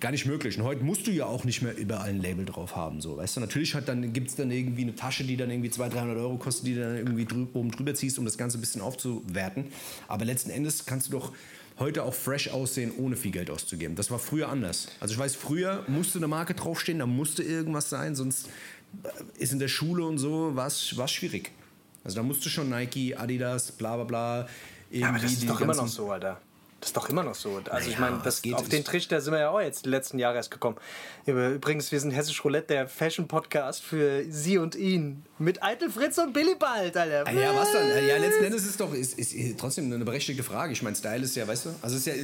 gar nicht möglich. Und heute musst du ja auch nicht mehr überall ein Label drauf haben. So, weißt du, natürlich hat dann, gibt es dann irgendwie eine Tasche, die dann irgendwie 200, 300 Euro kostet, die du dann irgendwie drü oben drüber ziehst, um das Ganze ein bisschen aufzuwerten. Aber letzten Endes kannst du doch heute auch fresh aussehen, ohne viel Geld auszugeben. Das war früher anders. Also ich weiß, früher musste eine Marke draufstehen, da musste irgendwas sein, sonst äh, ist in der Schule und so, war es schwierig. Also da musste schon Nike, Adidas, bla bla bla. Irgendwie Ja, aber das die ist doch immer noch so, Alter. Das ist doch immer noch so. Also ich meine, das geht- auf den Trichter sind wir ja auch jetzt die letzten Jahre erst gekommen. Übrigens, wir sind Hessisch Roulette, der Fashion-Podcast für Sie und ihn. Mit Eitel Fritz und Billy Bald, Alter. Ah, ja, was dann? Ja, letzten Endes ist es doch ist, ist, ist trotzdem eine berechtigte Frage. Ich meine, Style ist ja, weißt du, also ist ja,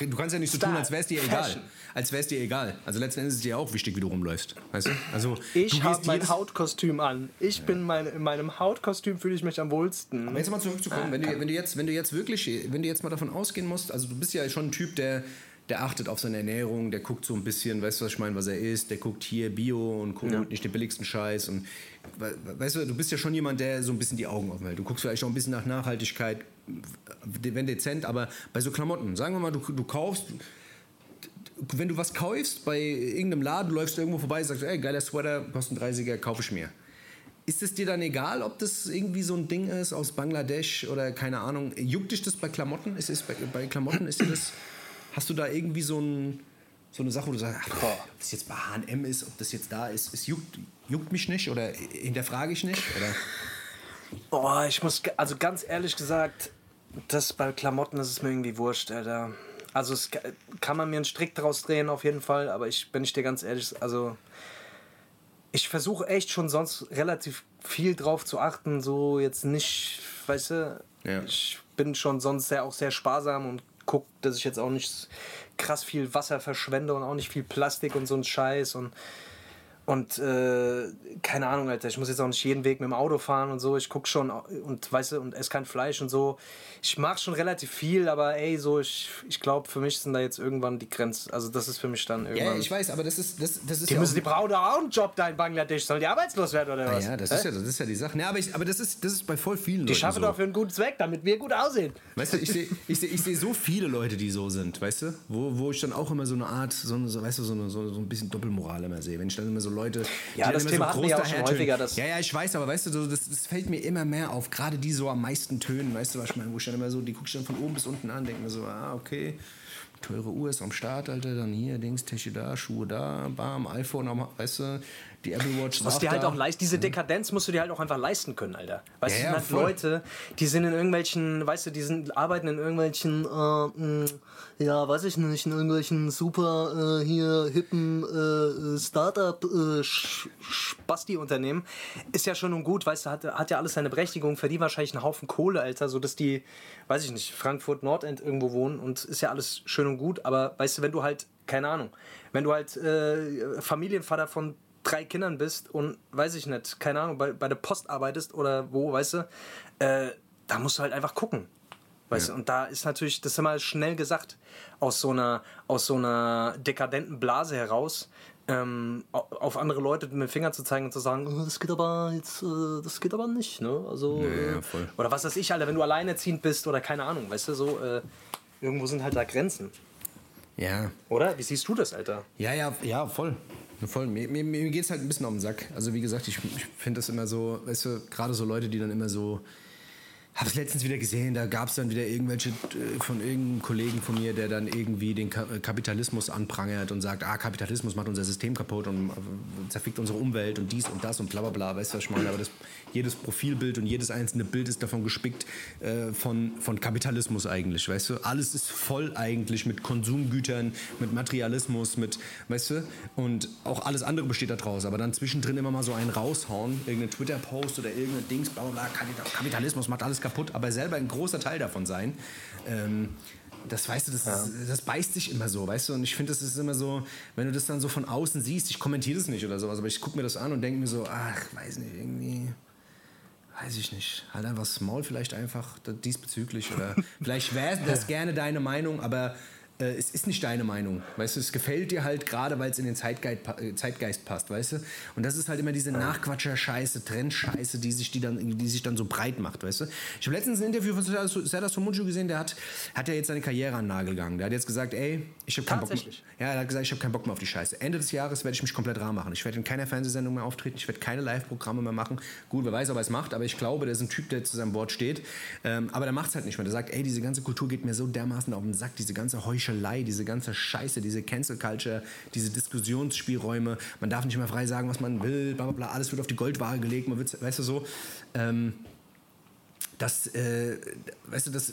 du kannst ja nicht so tun, Style, als wäre es dir egal. Fashion. Als wäre es dir egal. Also letzten Endes ist es dir auch wichtig, wie du rumläufst. Weißt du? Also, Ich habe mein Hautkostüm an. Ich bin mein, in meinem Hautkostüm fühle ich mich am wohlsten. Aber jetzt mal zurückzukommen, wenn du, wenn du jetzt, wenn du jetzt wirklich, wenn du jetzt mal davon ausgehen musst, also du bist ja schon ein Typ, der, der achtet auf seine Ernährung, der guckt so ein bisschen, weißt du, was ich meine, was er isst, der guckt hier Bio und guckt nicht den billigsten Scheiß und we- weißt du, du bist ja schon jemand, der so ein bisschen die Augen offen hält. Du guckst vielleicht auch ein bisschen nach Nachhaltigkeit, wenn dezent, aber bei so Klamotten, sagen wir mal, du, du kaufst, wenn du was kaufst bei irgendeinem Laden, du läufst irgendwo vorbei, sagst, ey, geiler Sweater, kostet einen 30er, kaufe ich mir. Ist es dir dann egal, ob das irgendwie so ein Ding ist aus Bangladesch oder keine Ahnung? Juckt dich das bei Klamotten? Ist es bei, bei Klamotten ist dir das? Hast du da irgendwie so, ein, so eine Sache, wo du sagst, ach, ob das jetzt bei H&M ist, ob das jetzt da ist, es juckt, juckt mich nicht oder hinterfrage ich nicht? Oder? Oh, ich muss, also ganz ehrlich gesagt, das bei Klamotten ist es mir irgendwie wurscht, Alter. Also es ka- kann man mir einen Strick draus drehen auf jeden Fall, aber ich, wenn ich dir ganz ehrlich, also ich versuche echt schon sonst relativ viel drauf zu achten, so jetzt nicht, weißt du, Ja. ich bin schon sonst sehr, auch sehr sparsam und guck, dass ich jetzt auch nicht krass viel Wasser verschwende und auch nicht viel Plastik und so ein Scheiß und und äh, keine Ahnung, Alter, ich muss jetzt auch nicht jeden Weg mit dem Auto fahren und so. Ich guck schon und weißt du, und esse kein Fleisch und so. Ich mag schon relativ viel, aber ey, so, ich, ich glaube, für mich sind da jetzt irgendwann die Grenzen. Also das ist für mich dann Ja, irgendwann. ich weiß, aber das ist, das, das ist die ja müssen die brauchen doch auch einen Job da in Bangladesch. Sollen die arbeitslos werden oder Ah was? ja, das Hä? ist ja, das ist ja die Sache. Ja, aber, ich, aber das, ist, das ist bei voll vielen die Leuten schaffen so. doch für einen guten Zweck, damit wir gut aussehen. Weißt du, ich sehe ich seh, ich seh so viele Leute, die so sind, weißt du? Wo, wo ich dann auch immer so eine Art, so, so, weißt du, so, eine, so, so ein bisschen Doppelmoral immer sehe. Wenn ich dann immer so Leute. die Ja, dann das Thema so hatten wir ja auch schon häufiger, das- Ja, ja, ich weiß, aber weißt du, so, das, das fällt mir immer mehr auf. Gerade die so am meisten tönen, weißt du, was ich meine? Wo ich dann immer so, die gucke ich dann von oben bis unten an, denke mir so, ah, okay. Teure Uhr ist am Start, Alter. Dann hier, Dings, Tasche da, Schuhe da, bam, iPhone, am, weißt du, die Apple Watch. auch dir halt da. auch leisten, diese Dekadenz musst du dir halt auch einfach leisten können, Alter. Weißt Ja, du, ja, sind halt voll. Leute, die sind in irgendwelchen, weißt du, die sind, arbeiten in irgendwelchen, äh, mh, ja, weiß ich nicht, in irgendwelchen super, äh, hier, hippen, äh, Startup, äh, Spasti-Unternehmen. Ist ja schon und gut, weißt du, hat, hat ja alles seine Berechtigung, verdienen wahrscheinlich einen Haufen Kohle, Alter, so dass die, weiß ich nicht, Frankfurt Nordend irgendwo wohnen und ist ja alles schön und gut, aber weißt du, wenn du halt, keine Ahnung, wenn du halt äh, Familienvater von drei Kindern bist und weiß ich nicht, keine Ahnung, bei, bei der Post arbeitest oder wo, weißt du, äh, da musst du halt einfach gucken. Weißt du, und da ist natürlich, das ist immer schnell gesagt, aus so einer, aus so einer dekadenten Blase heraus, ähm, au- auf andere Leute mit dem Finger zu zeigen und zu sagen, "Oh, das geht aber jetzt, äh, das geht aber nicht, ne? Also, Ja, ja, äh, voll. oder was weiß ich, Alter, wenn du alleinerziehend bist oder keine Ahnung, weißt du, so, äh, irgendwo sind halt da Grenzen. Ja, Oder? Wie siehst du das, Alter? Ja, ja, ja, voll. voll. Mir, mir, mir geht es halt ein bisschen auf den Sack. Also wie gesagt, ich, ich finde das immer so, weißt du, gerade so Leute, die dann immer so. Habe es letztens wieder gesehen, da gab es dann wieder irgendwelche äh, von irgendeinem Kollegen von mir, der dann irgendwie den äh, Kapitalismus anprangert und sagt, ah, Kapitalismus macht unser System kaputt und äh, zerfickt unsere Umwelt und dies und das und bla bla bla, weißt du, was ich meine? Aber das, jedes Profilbild und jedes einzelne Bild ist davon gespickt äh, von, von Kapitalismus eigentlich, weißt du? Alles ist voll eigentlich mit Konsumgütern, mit Materialismus, mit, weißt du? Und auch alles andere besteht da draus. Aber dann zwischendrin immer mal so einen raushauen, irgendeinen Twitter-Post oder irgendein Dings, bla bla bla, Kapita- Kapitalismus macht alles kaputt, aber selber ein großer Teil davon sein. Ähm, das weißt du, das, ist, das beißt sich immer so, weißt du? Und ich finde, das ist immer so, wenn du das dann so von außen siehst, ich kommentiere das nicht oder sowas, aber ich gucke mir das an und denke mir so, ach, weiß nicht, irgendwie weiß ich nicht, halt einfach das Maul vielleicht einfach diesbezüglich oder vielleicht wäre das gerne deine Meinung, aber äh, es ist nicht deine Meinung, weißt du, es gefällt dir halt gerade, weil es in den Zeitgeist, äh, Zeitgeist passt, weißt du, und das ist halt immer diese Nachquatscher-Scheiße, Trendscheiße, die sich, die, dann, die sich dann so breit macht, weißt du. Ich habe letztens ein Interview von Serdar Somuncu gesehen, der hat, hat ja jetzt seine Karriere an den Nagel gegangen, der hat jetzt gesagt, ey, ich habe keinen Bock mehr, ja, er hat gesagt, ich habe keinen Bock mehr auf die Scheiße. Ende des Jahres werde ich mich komplett rar machen. Ich werde in keiner Fernsehsendung mehr auftreten, ich werde keine Live-Programme mehr machen. Gut, wer weiß, ob er es macht, aber ich glaube, der ist ein Typ, der zu seinem Wort steht. Ähm, aber der macht es halt nicht mehr. Der sagt, ey, diese ganze Kultur geht mir so dermaßen auf den Sack, diese ganze Heuchelei, diese ganze Scheiße, diese Cancel-Culture, diese Diskussionsspielräume. Man darf nicht mehr frei sagen, was man will, bla bla bla. Alles wird auf die Goldwaage gelegt, man wird, weißt du so. Ähm, das, äh, weißt du, das,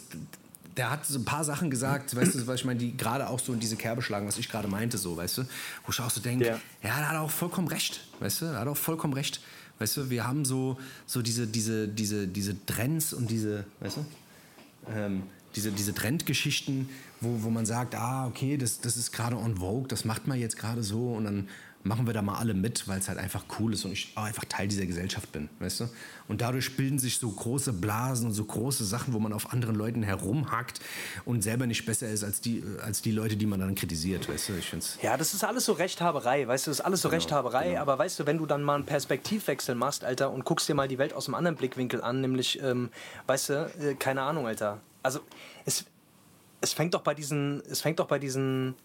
der hat so ein paar Sachen gesagt, weißt du, was ich meine, die gerade auch so in diese Kerbe schlagen, was ich gerade meinte, so, weißt du, wo ich auch so denke, Ja. ja, da hat er auch vollkommen recht, weißt du, da hat er auch vollkommen recht, weißt du, wir haben so, so diese, diese, diese, diese Trends und diese, weißt du, ähm, diese, diese Trendgeschichten, wo, wo man sagt, ah, okay, das, das ist gerade on vogue, das macht man jetzt gerade so und dann machen wir da mal alle mit, weil es halt einfach cool ist und ich auch einfach Teil dieser Gesellschaft bin, weißt du? Und dadurch bilden sich so große Blasen und so große Sachen, wo man auf anderen Leuten herumhackt und selber nicht besser ist als die, als die Leute, die man dann kritisiert, weißt du? Ich find's, Ja, das ist alles so Rechthaberei, weißt du, das ist alles so Rechthaberei, aber weißt du, wenn du dann mal einen Perspektivwechsel machst, Alter, und guckst dir mal die Welt aus einem anderen Blickwinkel an, nämlich, ähm, weißt du, äh, keine Ahnung, Alter. Also, es, es fängt doch bei diesen, es fängt doch bei diesen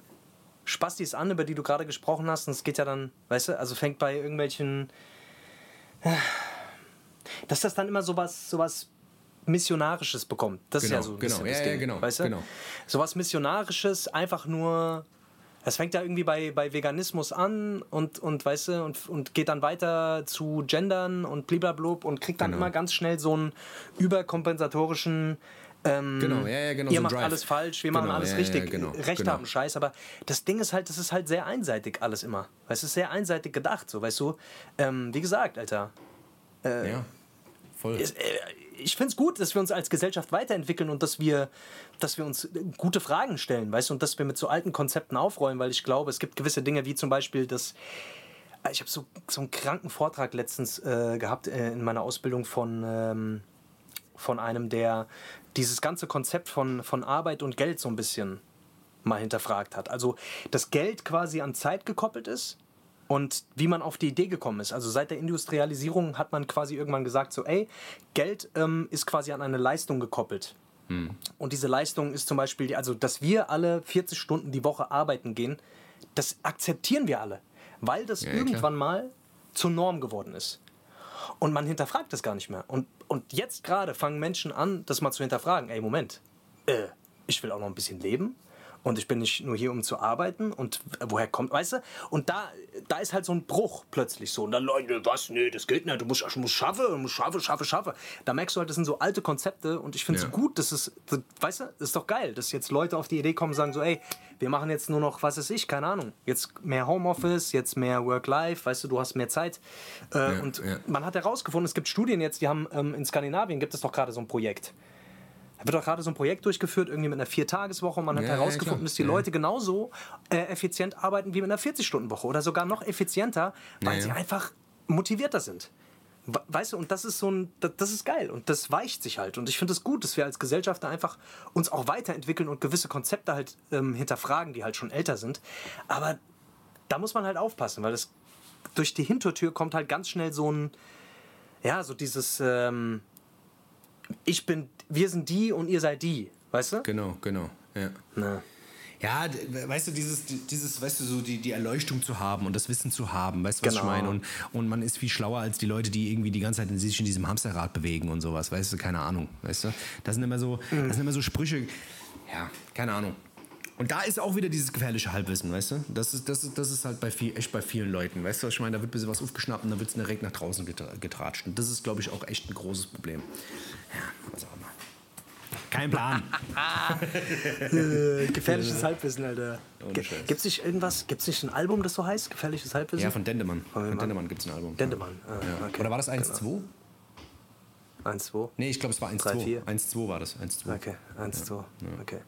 Spastis an, über die du gerade gesprochen hast, und es geht ja dann, weißt du, also fängt bei irgendwelchen, dass das dann immer sowas, sowas Missionarisches bekommt. Das ist Genau, ja so ein genau, bisschen ja, das ja, Ding, genau, weißt du? genau. Sowas Missionarisches, einfach nur Es fängt ja irgendwie bei, bei Veganismus an und, und weißt du, und, und geht dann weiter zu Gendern und bliblablub und kriegt dann Genau. immer ganz schnell so einen überkompensatorischen ähm, Genau, ja, ja, genau, ihr so macht Drive. alles falsch, wir machen Genau, alles ja, richtig, ja, genau, Recht genau. haben, Scheiß, aber das Ding ist halt, das ist halt sehr einseitig alles immer. Weißt du, es ist sehr einseitig gedacht, so, weißt du, ähm, wie gesagt, Alter, ja, voll. es, äh, ich finde es gut, dass wir uns als Gesellschaft weiterentwickeln und dass wir, dass wir uns gute Fragen stellen, weißt du, und dass wir mit so alten Konzepten aufräumen, weil ich glaube, es gibt gewisse Dinge, wie zum Beispiel das. äh, Ich habe so, so einen kranken Vortrag letztens äh, gehabt äh, in meiner Ausbildung von, ähm, von einem, der dieses ganze Konzept von, von Arbeit und Geld so ein bisschen mal hinterfragt hat. Also, dass Geld quasi an Zeit gekoppelt ist und wie man auf die Idee gekommen ist. Also seit der Industrialisierung hat man quasi irgendwann gesagt, so, ey, Geld ähm, ist quasi an eine Leistung gekoppelt. Und diese Leistung ist zum Beispiel, die- also dass wir alle 40 Stunden die Woche arbeiten gehen, das akzeptieren wir alle, weil das ja, irgendwann mal zur Norm geworden ist. Und man hinterfragt das gar nicht mehr. Und, und jetzt gerade fangen Menschen an, das mal zu hinterfragen. Ey, Moment, äh, ich will auch noch ein bisschen leben. Und ich bin nicht nur hier, um zu arbeiten. Und woher kommt, weißt du? Und da, da ist halt so ein Bruch plötzlich so. Und dann Leute, was? Nee, das geht nicht. Du musst, du musst schaffen, du musst schaffen, schaffen, schaffen. Da merkst du halt, das sind so alte Konzepte. Und ich finde es Ja. gut, dass es, das, weißt du, das ist doch geil, dass jetzt Leute auf die Idee kommen und sagen so, ey, wir machen jetzt nur noch, was weiß ich, keine Ahnung. Jetzt mehr Homeoffice, jetzt mehr Work-Life, weißt du, du hast mehr Zeit. Äh, und ja. man hat herausgefunden, es gibt Studien jetzt, die haben ähm, in Skandinavien gibt es doch gerade so ein Projekt. Da wird doch gerade so ein Projekt durchgeführt, irgendwie mit einer Viertageswoche und man hat Ja, ja, herausgefunden, klar. dass die Ja. Leute genauso äh, effizient arbeiten wie mit einer 40-Stunden-Woche oder sogar noch effizienter, weil Ja, sie ja. einfach motivierter sind. We- Weißt du, und das ist so ein, das, das ist geil und das weicht sich halt. Und ich finde es gut, dass wir als Gesellschaft da einfach uns auch weiterentwickeln und gewisse Konzepte halt ähm, hinterfragen, die halt schon älter sind. Aber da muss man halt aufpassen, weil das durch die Hintertür kommt halt ganz schnell so ein, ja, so dieses, ähm, ich bin, wir sind die und ihr seid die, weißt du? Genau, genau. Ja. Na. Ja, weißt du, dieses, dieses, weißt du, so die, die Erleuchtung zu haben und das Wissen zu haben, weißt du, was Genau. ich meine? Und, und man ist viel schlauer als die Leute, die irgendwie die ganze Zeit in sich in diesem Hamsterrad bewegen und sowas, weißt du, keine Ahnung, weißt du? Das sind immer so, das sind immer so Sprüche, ja, keine Ahnung. Und da ist auch wieder dieses gefährliche Halbwissen, weißt du? Das ist, das ist, das ist halt bei viel, echt bei vielen Leuten, weißt du, was ich meine? Da wird ein bisschen was aufgeschnappt und dann wird es direkt nach draußen getra- getratscht. Und das ist, glaube ich, auch echt ein großes Problem. Ja, was auch immer. Kein Plan. Äh, gefährliches Halbwissen, Alter. Gibt es nicht irgendwas, gibt es nicht ein Album, das so heißt? Gefährliches Halbwissen? Ja, von Dendemann. Von Dendemann gibt es ein Album. Dendemann. Ah, Ja. okay. Oder war das 1-2? 1, 2. Nee, ich glaube, es war 1-2. Drei, vier. 1-2 war das. 1-2. Okay, 1, 2. Okay.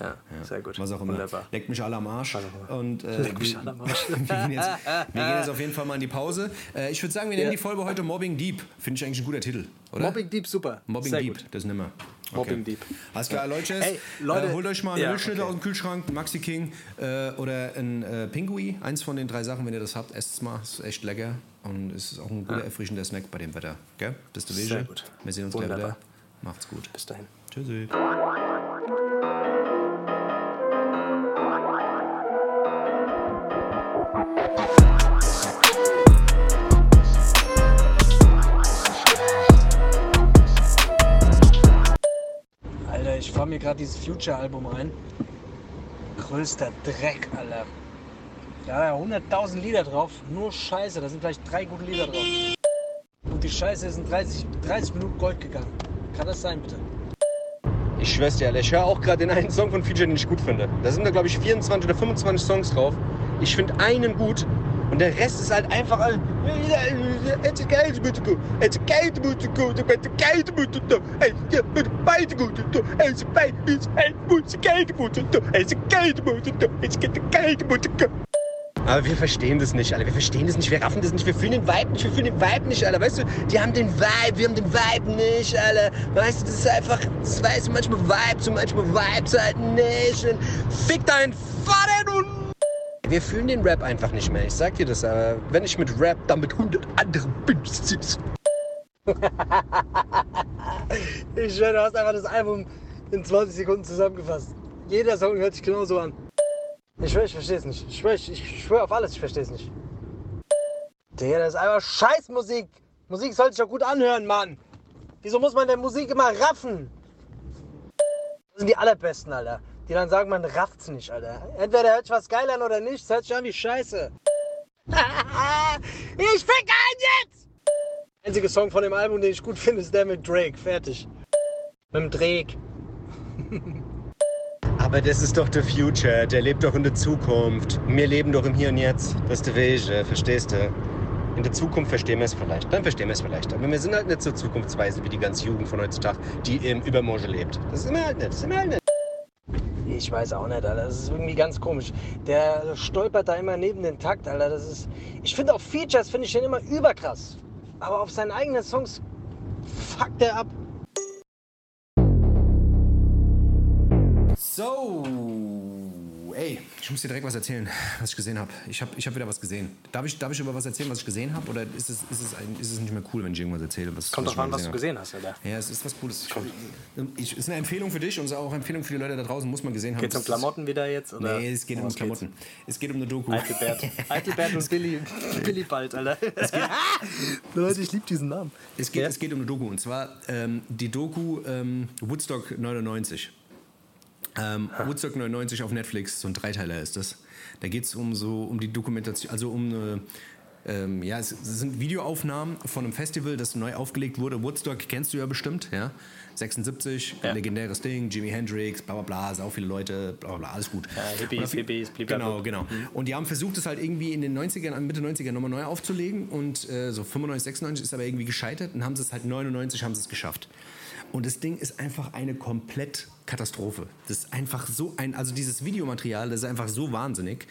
Ja, sehr gut. Was auch immer. Wunderbar. Leckt mich alle am Arsch. Und, äh, Leck mich alle am Arsch. wir, gehen jetzt, wir gehen jetzt auf jeden Fall mal in die Pause. Äh, ich würde sagen, wir nennen Ja. die Folge heute Mobbing Deep. Finde ich eigentlich ein guter Titel, oder? Mobbing Deep, super. Mobbing sehr Deep, Gut. das nehmen Mobbing Deep. Alles klar, Leute. Ey, Leute- äh, holt euch mal eine Ja, Milchschnitte okay. aus dem Kühlschrank, ein Maxi King äh, oder ein äh, Pingui. Eins von den drei Sachen, wenn ihr das habt, esst es mal. Ist echt lecker und es ist auch ein guter, erfrischender Snack bei dem Wetter. Gell? Bis du Sehr gut. Wir sehen uns gleich Wunderbar. wieder. Macht's gut. Bis dahin. Tschüssi. Mir gerade dieses Future-Album ein. Größter Dreck, Alter. Da hat er 100.000 Lieder drauf. Nur Scheiße, da sind vielleicht drei gute Lieder drauf. Und die Scheiße in 30, 30 Minuten Gold gegangen. Kann das sein, bitte? Ich schwör's dir, Alter, ich höre auch gerade den einen Song von Future, den ich gut finde. Da sind da, glaube ich, 24 oder 25 Songs drauf. Ich finde einen gut und der Rest ist halt einfach. All- Es ist geil, Musiker. Es ist geil, Musiker. Es ist geil, Musiker. Es ist beide gut. Es ist beide. Es ist geil, Musiker. Es ist geil, Musiker. Es ist geil, Musiker. Aber wir verstehen das nicht, Alter. Wir verstehen das nicht, wir raffen das nicht, wir fühlen den Vibe nicht, wir fühlen den Vibe nicht, Alter. Weißt du, die haben den Vibe, wir haben den Vibe nicht, Alter. Weißt du, das ist einfach, das weißt du, manchmal Vibes und manchmal Vibes halt nicht. Und fick deinen Vater und... Wir fühlen den Rap einfach nicht mehr, ich sag dir das, aber wenn ich mit Rap, dann mit 100 anderen Bimsis. Ich schwöre, du hast einfach das Album in 20 Sekunden zusammengefasst. Jeder Song hört sich genauso an. Ich schwöre, ich verstehe es nicht. Ich schwöre, ich, schwöre auf alles, ich verstehe es nicht. Digga, das ist einfach Scheißmusik. Musik soll sich doch gut anhören, Mann. Wieso muss man denn Musik immer raffen? Das sind die allerbesten, Alter. Die dann sagen, man rafft's nicht, Alter. Entweder hört sich was geil an oder nicht, es hört sich an wie Scheiße. ich fick einen jetzt! Der einzige Song von dem Album, den ich gut finde, ist der mit Drake. Fertig. Mit dem Drake. Aber das ist doch der Future, der lebt doch in der Zukunft. Wir leben doch im Hier und Jetzt. Das ist der Wege, verstehst du? In der Zukunft verstehen wir es vielleicht, dann verstehen wir es vielleicht. Aber wir sind halt nicht so zukunftsweise wie die ganze Jugend von heutzutage, die im Übermorgen lebt. Das sind wir halt nicht, das sind wir halt nicht. Ich weiß auch nicht, Alter. Das ist irgendwie ganz komisch. Der stolpert da immer neben den Takt, Alter. Das ist. Ich finde auch Features, finde ich den immer überkrass. Aber auf seinen eigenen Songs fuckt der ab. So, ich muss dir direkt was erzählen, was ich gesehen habe. Ich habe ich hab wieder was gesehen. Darf ich, darf ich über was erzählen, was ich gesehen habe? Oder ist es, ist, es ein, ist es nicht mehr cool, wenn ich irgendwas erzähle? Was, Kommt doch an, was du gesehen hast, Alter. Ja, es ist was Cooles. Ich, ich, ist eine Empfehlung für dich und ist auch eine Empfehlung für die Leute da draußen, muss man gesehen haben. Geht's um Das ist- Klamotten wieder jetzt? Oder? Nee, es geht Um um was geht's? Klamotten. Es geht um eine Doku. Eitelbert. Eitelbert und Billy, Billy bald, Alter. Leute, ich liebe diesen Namen. Es geht, Ja. es geht um eine Doku und zwar ähm, die Doku ähm, Woodstock 99. Ähm, Woodstock 99 auf Netflix, so ein Dreiteiler ist das. Da geht es um so um die Dokumentation, also um eine, ähm, ja, es, sind Videoaufnahmen von einem Festival, das neu aufgelegt wurde. Woodstock kennst du ja bestimmt, ja. 76, Ja. legendäres Ding, Jimi Hendrix, bla bla bla, sau viele Leute, bla bla bla, alles gut. Ja, Hippies, auf- Hippies. Genau, genau. Und die haben versucht, es halt irgendwie in den 90ern, Mitte 90er nochmal neu aufzulegen und äh, so 95, 96 ist aber irgendwie gescheitert und haben sie es halt 99 haben sie es geschafft. Und das Ding ist einfach eine komplett Katastrophe. Das ist einfach so ein, also dieses Videomaterial, das ist einfach so wahnsinnig.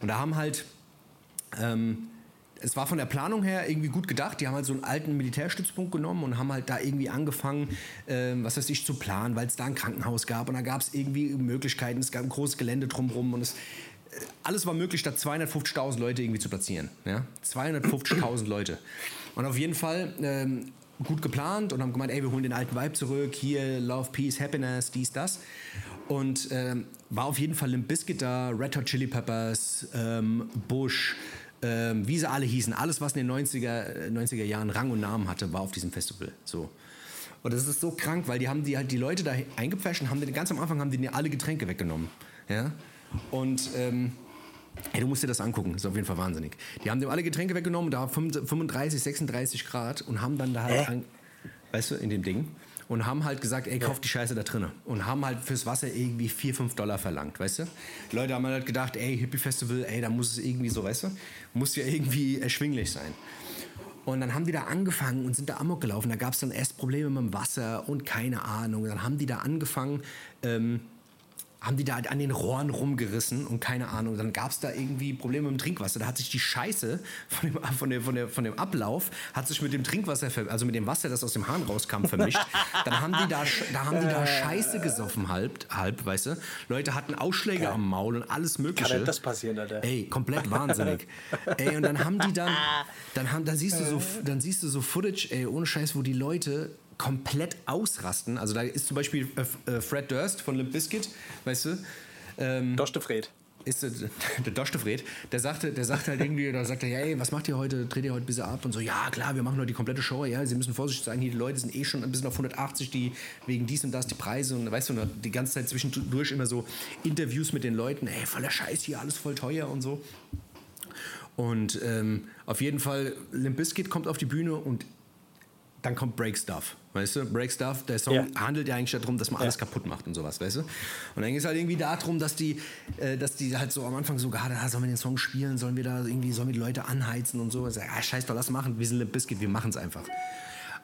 Und da haben halt, ähm, es war von der Planung her irgendwie gut gedacht. Die haben halt so einen alten Militärstützpunkt genommen und haben halt da irgendwie angefangen, ähm, was weiß ich, zu planen, weil es da ein Krankenhaus gab und da gab es irgendwie Möglichkeiten. Es gab ein großes Gelände drumherum und es, äh, alles war möglich, da 250.000 Leute irgendwie zu platzieren. Ja? 250.000 Leute. Und auf jeden Fall ähm, gut geplant und haben gemeint, ey, wir holen den alten Vibe zurück, hier Love, Peace, Happiness, dies, das. Und ähm, war auf jeden Fall Limp Bizkit da, Red Hot Chili Peppers, ähm, Bush, ähm, wie sie alle hießen. Alles, was in den 90er, äh, 90er Jahren Rang und Namen hatte, war auf diesem Festival. So. Und das ist so krank, weil die haben die halt die Leute da eingepfascht und haben den, ganz am Anfang haben die alle Getränke weggenommen. Ja? Und ähm, Ey, du musst dir das angucken, das ist auf jeden Fall wahnsinnig. Die haben dem alle Getränke weggenommen, da war 35, 36 Grad und haben dann da halt, an, weißt du, in dem Ding, und haben halt gesagt, ey, kauf die Scheiße da drinnen. Und haben halt fürs Wasser irgendwie 4, 5 Dollar verlangt, weißt du? Die Leute haben halt gedacht, ey, Hippie-Festival, ey, da muss es irgendwie so, weißt du, muss ja irgendwie erschwinglich sein. Und dann haben die da angefangen und sind da amok gelaufen. Da gab es dann erst Probleme mit dem Wasser und keine Ahnung. Dann haben die da angefangen, ähm, haben die da an den Rohren rumgerissen und keine Ahnung. Dann gab es da irgendwie Probleme mit dem Trinkwasser. Da hat sich die Scheiße von dem, von, der, von, der, von dem Ablauf, hat sich mit dem Trinkwasser, also mit dem Wasser, das aus dem Hahn rauskam, vermischt. Dann haben die da, da, haben die da Scheiße gesoffen, halb, halb, weißt du. Leute hatten Ausschläge am Maul und alles Mögliche. Kann denn das passieren, Alter? Ey, komplett wahnsinnig. ey, und dann haben die dann, dann, haben, dann, siehst du so, dann siehst du so Footage, ey, ohne Scheiß, wo die Leute komplett ausrasten. Also da ist zum Beispiel äh, äh, Fred Durst von Limp Bizkit, weißt du, ähm, Doste Fred. ist äh, der Doste Fred, der sagte, der sagt halt irgendwie, da sagt er, ja, ey, was macht ihr heute? Dreht ihr heute ein bisschen ab? Und so, ja, klar, wir machen heute die komplette Show, ja, sie müssen vorsichtig sein, hier die Leute sind eh schon ein bisschen auf 180, die wegen dies und das die Preise und weißt du, die ganze Zeit zwischendurch immer so Interviews mit den Leuten, ey, voller Scheiß hier, alles voll teuer und so. Und ähm, auf jeden Fall, Limp Bizkit kommt auf die Bühne und dann kommt Break Stuff, weißt du? Break Stuff, der Song Ja. handelt ja eigentlich darum, dass man alles kaputt macht und sowas, weißt du? Und dann ging es halt irgendwie darum, dass die, äh, dass die halt so am Anfang so gerade, ah, sollen wir den Song spielen, sollen wir da irgendwie, sollen wir die Leute anheizen und so. Ich sag, ah, scheiß doch, lass machen, wir sind Limp Bizkit, wir machen es einfach.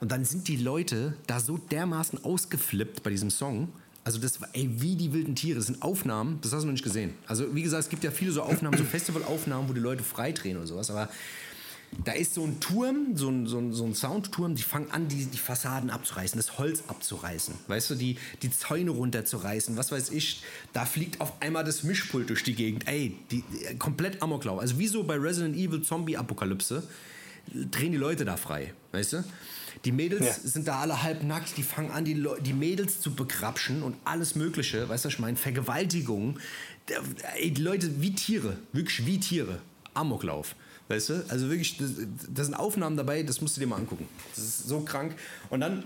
Und dann sind die Leute da so dermaßen ausgeflippt bei diesem Song. Also das war, ey, wie die wilden Tiere. Das sind Aufnahmen, das hast du noch nicht gesehen. Also wie gesagt, es gibt ja viele so Aufnahmen, so Festivalaufnahmen, wo die Leute freidrehen oder sowas, aber da ist so ein Turm, so ein, so ein, so ein Soundturm, die fangen an, die, die Fassaden abzureißen, das Holz abzureißen, weißt du, die, die Zäune runterzureißen, was weiß ich. Da fliegt auf einmal das Mischpult durch die Gegend. Ey, die, die, komplett Amoklauf. Also wie so bei Resident Evil Zombie-Apokalypse drehen die Leute da frei, weißt du? Die Mädels Ja. sind da alle halb nackt, die fangen an, die, Leu- die Mädels zu begrapschen und alles Mögliche, weißt du, was ich meine? Vergewaltigung. Der- Ey, die Leute wie Tiere, wirklich wie Tiere. Amoklauf. Weißt du? Also wirklich, das, das sind Aufnahmen dabei, das musst du dir mal angucken. Das ist so krank. Und dann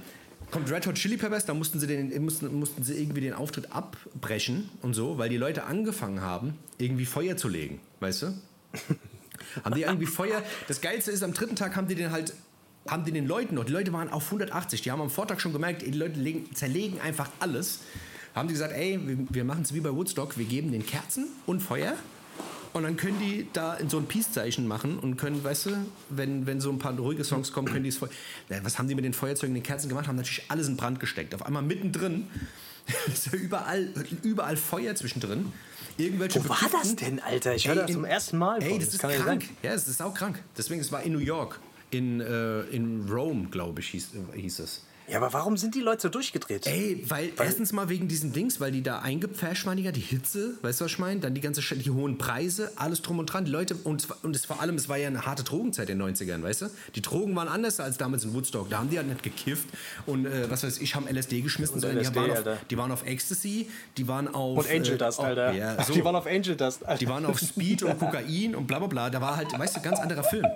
kommt Red Hot Chili Peppers, da mussten sie, den, mussten, mussten sie irgendwie den Auftritt abbrechen und so, weil die Leute angefangen haben, irgendwie Feuer zu legen, weißt du? haben die irgendwie Feuer. Das Geilste ist, am dritten Tag haben die den halt, haben die den Leuten noch, die Leute waren auf 180, die haben am Vortag schon gemerkt, die Leute legen, zerlegen einfach alles. Haben die gesagt, ey, wir, wir machen es wie bei Woodstock, wir geben den Kerzen und Feuer. Und dann können die da in so ein Peace-Zeichen machen und können, weißt du, wenn, wenn so ein paar ruhige Songs kommen, können die es. Ja, was haben die mit den Feuerzeugen, den Kerzen gemacht? Haben natürlich alles in Brand gesteckt. Auf einmal mittendrin ist ja überall, überall Feuer zwischendrin. Irgendwelche Wo war das denn, Alter? Ich höre das zum ersten Mal. Ey, von. das ist ja krank. sein. Ja, das ist auch krank. Deswegen, es war in New York. In, äh, in Rome, glaube ich, hieß, hieß es. Ja, aber warum sind die Leute so durchgedreht? Ey, weil, erstens mal wegen diesen Dings, weil die da eingepfäscht waren, die Hitze, weißt du, was ich meine? Dann die ganze Sch- die hohen Preise, alles drum und dran. Die Leute, und, und es vor allem, es war ja eine harte Drogenzeit in den 90ern, weißt du? Die Drogen waren anders als damals in Woodstock. Da haben die halt nicht gekifft und äh, was weiß ich, haben LSD geschmissen, sondern LSD, die, waren auf, die waren auf Ecstasy, die waren auf. Und Angel äh, Dust, auf- Alter. Ja, so. Die waren auf Angel Dust, Alter. Die waren auf Speed und Kokain und bla bla bla. Da war halt, weißt du, ganz anderer Film.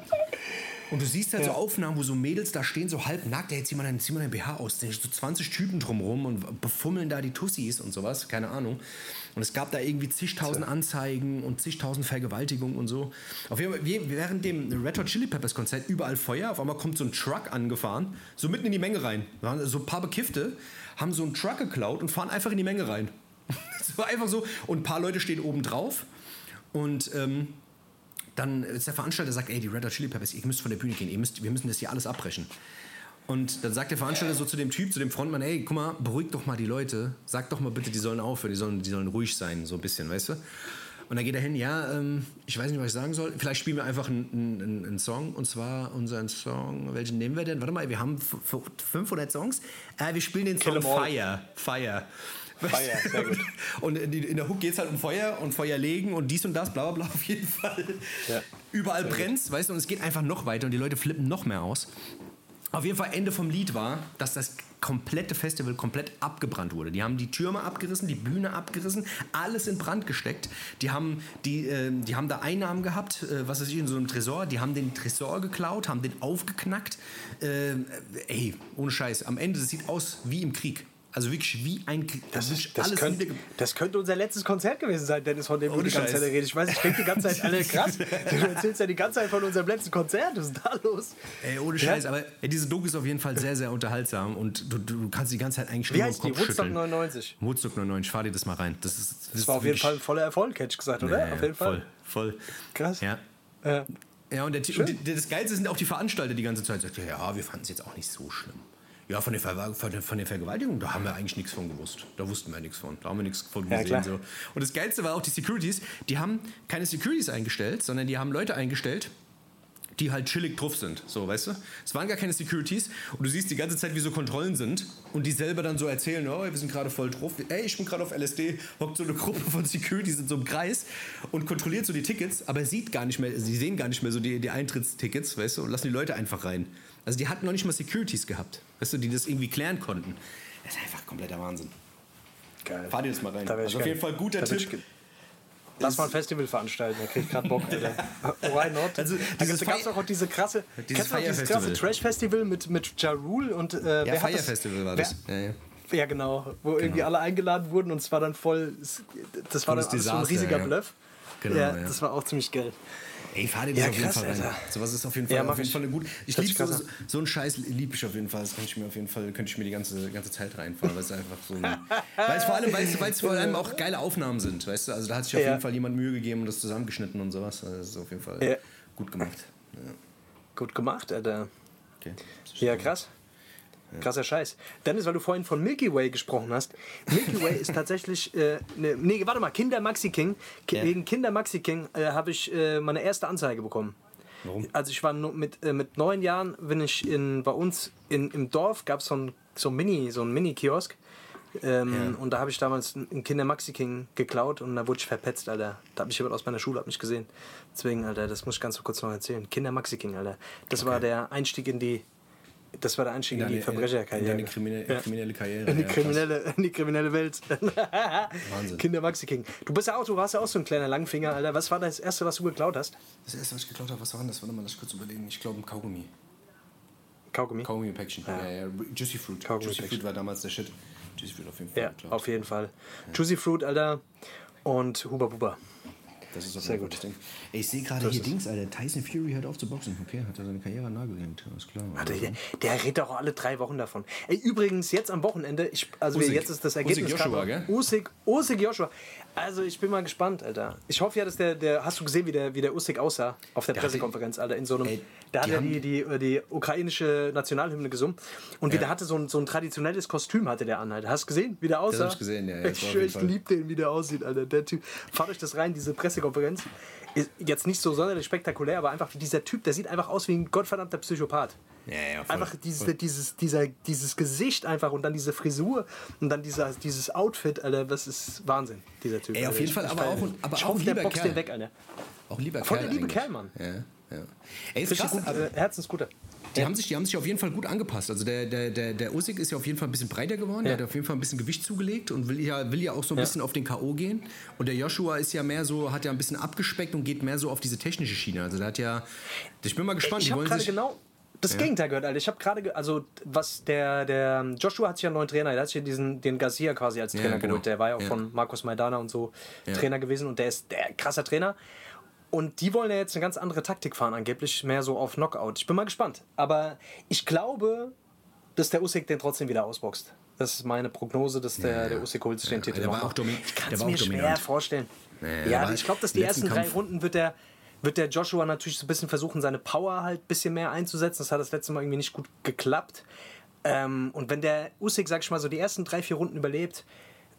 Und du siehst halt so Aufnahmen, wo so Mädels da stehen, so halb nackt, ey, zieh mal deinen, zieh mal deinen BH aus. Da sind so 20 Typen drumrum und befummeln da die Tussis und sowas, keine Ahnung. Und es gab da irgendwie zigtausend Anzeigen und zigtausend Vergewaltigungen und so. Auf jeden Fall, während dem Red Hot Chili Peppers Konzert überall Feuer, auf einmal kommt so ein Truck angefahren, so mitten in die Menge rein. So ein paar Bekiffte, haben so einen Truck geklaut und fahren einfach in die Menge rein. Es war einfach so. Und ein paar Leute stehen oben drauf und ähm, dann ist der Veranstalter sagt, ey, die Red Hot Chili Peppers, ihr müsst von der Bühne gehen, ihr müsst, wir müssen das hier alles abbrechen. Und dann sagt der Veranstalter so zu dem Typ, zu dem Frontmann, ey, guck mal, beruhig doch mal die Leute, sag doch mal bitte, die sollen aufhören, die sollen, die sollen ruhig sein, so ein bisschen, weißt du? Und dann geht er hin, ja, ähm, ich weiß nicht, was ich sagen soll, vielleicht spielen wir einfach einen, einen, einen Song, und zwar unseren Song, welchen nehmen wir denn? Warte mal, wir haben f- f- 500 Songs, äh, wir spielen den Song. Fire, Fire. Fire, sehr gut. Und in der Hook geht es halt um Feuer und Feuer legen und dies und das, bla bla bla, auf jeden Fall. Ja. Überall brennt weißt du, und es geht einfach noch weiter und die Leute flippen noch mehr aus. Auf jeden Fall, Ende vom Lied war, dass das komplette Festival komplett abgebrannt wurde. Die haben die Türme abgerissen, die Bühne abgerissen, alles in Brand gesteckt. Die haben, die, äh, die haben da Einnahmen gehabt, äh, was weiß ich, in so einem Tresor. Die haben den Tresor geklaut, haben den aufgeknackt. Äh, ey, ohne Scheiß. Am Ende, das sieht aus wie im Krieg. Also wirklich wie ein Krieg. Das, wirklich das, alles könnte, das könnte unser letztes Konzert gewesen sein, Dennis, von dem du die ganze. Zeit redest. Ich weiß, ich denke die ganze Zeit, alle krass. Du erzählst ja die ganze Zeit von unserem letzten Konzert. Was ist da los? Ey, ohne Scheiß, aber ey, diese Doku ist auf jeden Fall sehr, sehr unterhaltsam und du, du kannst die ganze Zeit eigentlich Wie nur heißt im die? Kopf Woodstock schütteln. 99. Woodstock 99, fahr dir das mal rein. Das, ist, das, Das war auf jeden Fall ein voller Erfolg, hätte ich gesagt, oder? Ja, auf jeden Fall. Voll, voll. Krass. Ja. Ja. Ja, und, der, und das Geilste sind auch die Veranstalter die ganze Zeit. Sagt, ja, wir fanden es jetzt auch nicht so schlimm. Ja, von der, Ver von, der, von der Vergewaltigung, da haben wir eigentlich nichts von gewusst. Da wussten wir nichts von. Da haben wir nichts von Ja, gesehen. klar. so. Und das Geilste war auch die Securities. Die haben keine Securities eingestellt, sondern die haben Leute eingestellt, die halt chillig drauf sind. So, weißt du? Es waren gar keine Securities und du siehst die ganze Zeit, wie so Kontrollen sind und die selber dann so erzählen, oh, wir sind gerade voll drauf. Ey, ich bin gerade auf LSD, hockt so eine Gruppe von Securities in so einem Kreis und kontrolliert so die Tickets, aber sieht gar nicht mehr, sie sehen gar nicht mehr so die, die Eintrittstickets, weißt du, und lassen die Leute einfach rein. Also die hatten noch nicht mal Securities gehabt, weißt du, die das irgendwie klären konnten. Das ist einfach kompletter Wahnsinn. Geil. Fahr dir das mal rein. Da Also auf geil. jeden Fall guter Da Tipp. Lass mal ein Festival veranstalten, da krieg ich gerade Bock, Alter. Why not? Also, da dieses gab es auch diese krasse, Dieses kennst du noch dieses krasse Festival. Trash-Festival mit, mit Ja Rule und äh, wer Ja, hat Fire das- Festival war das. Ja, ja. Ja, genau. Wo irgendwie alle eingeladen wurden und es war dann voll. Das war dann Volles alles so ein riesiger ja. Bluff. Genau, ja, ja. das war auch ziemlich geil. Ey, fahr dir das Ja, auf jeden Fall rein. Sowas ist auf jeden Fall, Ja, auf jeden ich. Fall gut. Ich liebe so, so einen Scheiß lieb ich auf jeden Fall. Das könnte ich mir auf jeden Fall, könnte ich mir die ganze, ganze Zeit reinfahren, weil es einfach so weil es vor allem, weil es, vor allem auch geile Aufnahmen sind, weißt du? Also da hat sich auf Ja. jeden Fall jemand Mühe gegeben und das zusammengeschnitten und sowas. Also das ist auf jeden Fall Ja. gut gemacht. Gut gemacht, Alter. okay. Ja, krass. Krasser Scheiß. Dennis, weil du vorhin von Milky Way gesprochen hast. Milky Way ist tatsächlich. Äh, ne, nee, warte mal, Kinder Maxi King. Ki Ja. Wegen Kinder Maxi King äh, habe ich äh, meine erste Anzeige bekommen. Warum? Also ich war nur mit, äh, mit neun Jahren, bin ich in, bei uns in, im Dorf, gab es so ein, so ein Mini, so ein Mini-Kiosk. Ähm, Ja. Und da habe ich damals einen Kinder Maxi King geklaut und da wurde ich verpetzt, Alter. Da hat mich jemand aus meiner Schule hat mich gesehen. Deswegen, Alter, das muss ich ganz kurz noch erzählen. Kinder Maxi King, Alter. Das war der Einstieg in die. Das war der Einstieg in, die Verbrecherkarriere. In deine kriminelle, Ja. kriminelle Karriere. In die, ja, krass. kriminelle, in die kriminelle Welt. Wahnsinn. Kinder Maxi King. Du bist ja auch, du warst ja auch so ein kleiner Langfinger, Alter. Was war das erste, was du geklaut hast? Das erste, was ich geklaut habe, was war denn das? Warte mal, lass ich kurz überlegen. Ich glaube, ein Kaugummi. Kaugummi? Kaugummi Päckchen. Ja. Ja, Juicy Fruit. Kaugummi Juicy. Fruit war damals der Shit. Juicy Fruit auf jeden Fall. Ja, klar. auf jeden Fall. Juicy Fruit, Alter. Und Huba Buba. Das ist auf Sehr gut. das Ding. Ey, ich sehe gerade hier Dings, Alter. Tyson Fury hört auf zu boxen. Okay, hat er seine Karriere gehängt. Alles klar. Der, der, der redet auch alle drei Wochen davon. Ey, übrigens, jetzt am Wochenende, ich, also Usyk. jetzt ist das Ergebnis. Joshua, gerade- gell? Usyk, Usyk Joshua. Also ich bin mal gespannt, Alter. Ich hoffe ja, dass der, der hast du gesehen, wie der, wie der Usyk aussah auf der Der Pressekonferenz, Alter, in so einem, Ey, da hat er die, die, die ukrainische Nationalhymne gesungen und wie der hatte so ein, so ein traditionelles Kostüm hatte der an, Alter. Hast du gesehen, wie der aussah? hab ich gesehen, ja, ja, das Ich, ich Fall. lieb den, wie der aussieht, Alter. Der Typ. Fahrt euch das rein, diese Pressekonferenz. Ist jetzt nicht so sonderlich spektakulär, aber einfach wie dieser Typ, der sieht einfach aus wie ein gottverdammter Psychopath. Ja, ja, voll. Einfach dieses, dieses, dieser, dieses Gesicht einfach und dann diese Frisur und dann dieser, dieses Outfit, Alter, das ist Wahnsinn, dieser Typ. Ey, auf Alter. jeden Ich- Fall, ich aber feier auch aber ich auch der lieber boxt Kerl. den weg, Alter. Auch lieber Voll Kerl der liebe eigentlich. Kerl, Mann. Ja, ja. Ey, ist Richtig krass, gut, äh, Herzensguter. Die, haben sich, die haben sich auf jeden Fall gut angepasst. Also der, der, der, der Usyk ist ja auf jeden Fall ein bisschen breiter geworden. Der Ja. hat auf jeden Fall ein bisschen Gewicht zugelegt und will ja, will ja auch so ein bisschen auf den K.O. gehen. Und der Joshua ist ja mehr so, hat ja ein bisschen abgespeckt und geht mehr so auf diese technische Schiene. Also der hat ja, ich bin mal gespannt. Ich habe gerade genau das Gegenteil gehört, Alter. Ich habe gerade, ge- also was der, der Joshua hat sich ja einen neuen Trainer, der hat sich ja diesen, den Garcia quasi als Trainer genau. geholt. Der war ja auch Ja. von Markus Maidana und so Ja. Trainer gewesen und der ist der krasser Trainer. Und die wollen ja jetzt eine ganz andere Taktik fahren, angeblich mehr so auf Knockout. Ich bin mal gespannt. Aber ich glaube, dass der Usyk den trotzdem wieder ausboxt. Das ist meine Prognose, dass der, der Usyk holt sich den Titel der war auch domi- Ich kann es mir schwer dominant. vorstellen. Ja, Ja, ich glaube, dass die ersten drei Kampf- Runden wird der, wird der Joshua natürlich so ein bisschen versuchen, seine Power halt ein bisschen mehr einzusetzen. Das hat das letzte Mal irgendwie nicht gut geklappt. Ähm, und wenn der Usyk, sag ich mal, so die ersten drei, vier Runden überlebt,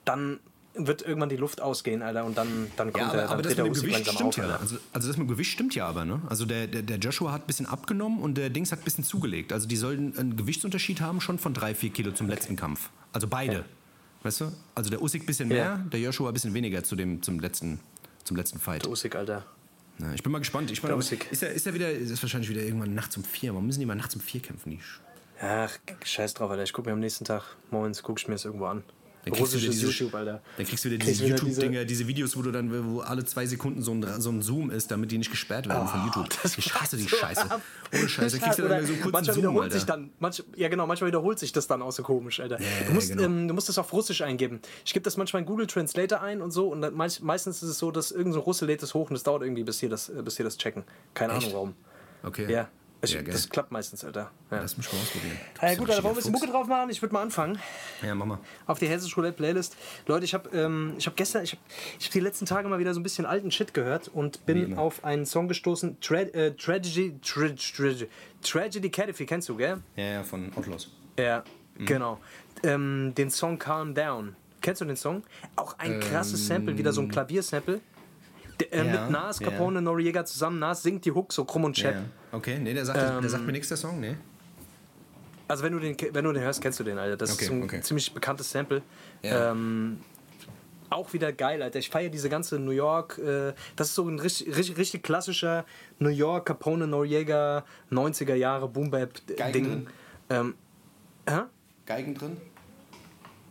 dann wird irgendwann die Luft ausgehen, Alter, und dann, dann kommt Ja, der, aber, aber dann das dreht der mit dem Gewicht stimmt auf, ja. Also, also das mit dem Gewicht stimmt ja aber, ne? Also der, der, der Joshua hat ein bisschen abgenommen und der Dings hat ein bisschen zugelegt. Also die sollten einen Gewichtsunterschied haben schon von drei, vier Kilo zum letzten Kampf. Also beide. Weißt du? Also der Usyk ein bisschen mehr, Ja. der Joshua ein bisschen weniger zu dem, zum, letzten, zum letzten Fight. Der Usyk, Alter. Na, ich bin mal gespannt. Ich bin Der aber, Usyk. ist, ja, ist ja wieder, ist wahrscheinlich wieder irgendwann nachts um vier. Warum müssen die mal nachts um vier kämpfen? Die Ach, scheiß drauf, Alter. Ich gucke mir am nächsten Tag, morgens, gucke ich mir das irgendwo an. Dann kriegst du wieder Russisches diese, YouTube, Alter. Dann kriegst du wieder diese YouTube-Dinger, diese Videos, wo du dann, wo alle zwei Sekunden so ein, so ein Zoom ist, damit die nicht gesperrt werden von YouTube. Ich hasse die Scheiße. Ohne Scheiße. Kriegst du dann so kurzen manchmal Zoom, wiederholt Alter. sich dann, manch, ja genau, manchmal wiederholt sich das dann auch so komisch, Alter. du, musst, genau. ähm, du musst das auf Russisch eingeben. Ich gebe das manchmal in Google Translator ein und so und dann meist, meistens ist es so, dass irgendein so Russe lädt das hoch und es dauert irgendwie, bis hier das, äh, bis hier das checken. Keine Ahnung warum. Okay. Ja, ich, Ja, das klappt meistens, Alter. Ja. Lass mich mal ausprobieren. Bist gut, Alter, wollen wir ein bisschen Mucke drauf machen? Ich würde mal anfangen. Ja, mach mal. Auf die Hessische Roulette Playlist. Leute, ich habe ähm, ich hab gestern, ich habe ich hab die letzten Tage mal wieder so ein bisschen alten Shit gehört und bin auf einen Song gestoßen. Tra äh, Tragedy, Tra Tragedy, Tragedy Cataphy, kennst du, gell? Ja, ja, von Outlaws. Ja, Mhm. genau. Ähm, den Song Calm Down. Kennst du den Song? Auch ein krasses Sample, wieder so ein Klaviersample. Äh. Ja, mit Nas, ja. Capone, Noriega zusammen. Nas singt die Hook so krumm und chap. Ja. Okay, nee, der sagt, Ähm, der sagt mir nichts, der Song, nee. Also wenn du den, wenn du den hörst, kennst du den, Alter. Das Okay, ist ein okay. ziemlich bekanntes Sample. Ja. Ähm, auch wieder geil, Alter. Ich feiere diese ganze New York. Äh, das ist so ein richtig, richtig, richtig klassischer New York, Capone, Noriega, 90er Jahre Boom Bap Geigen Ding. drin? Ähm, hä? Geigen drin?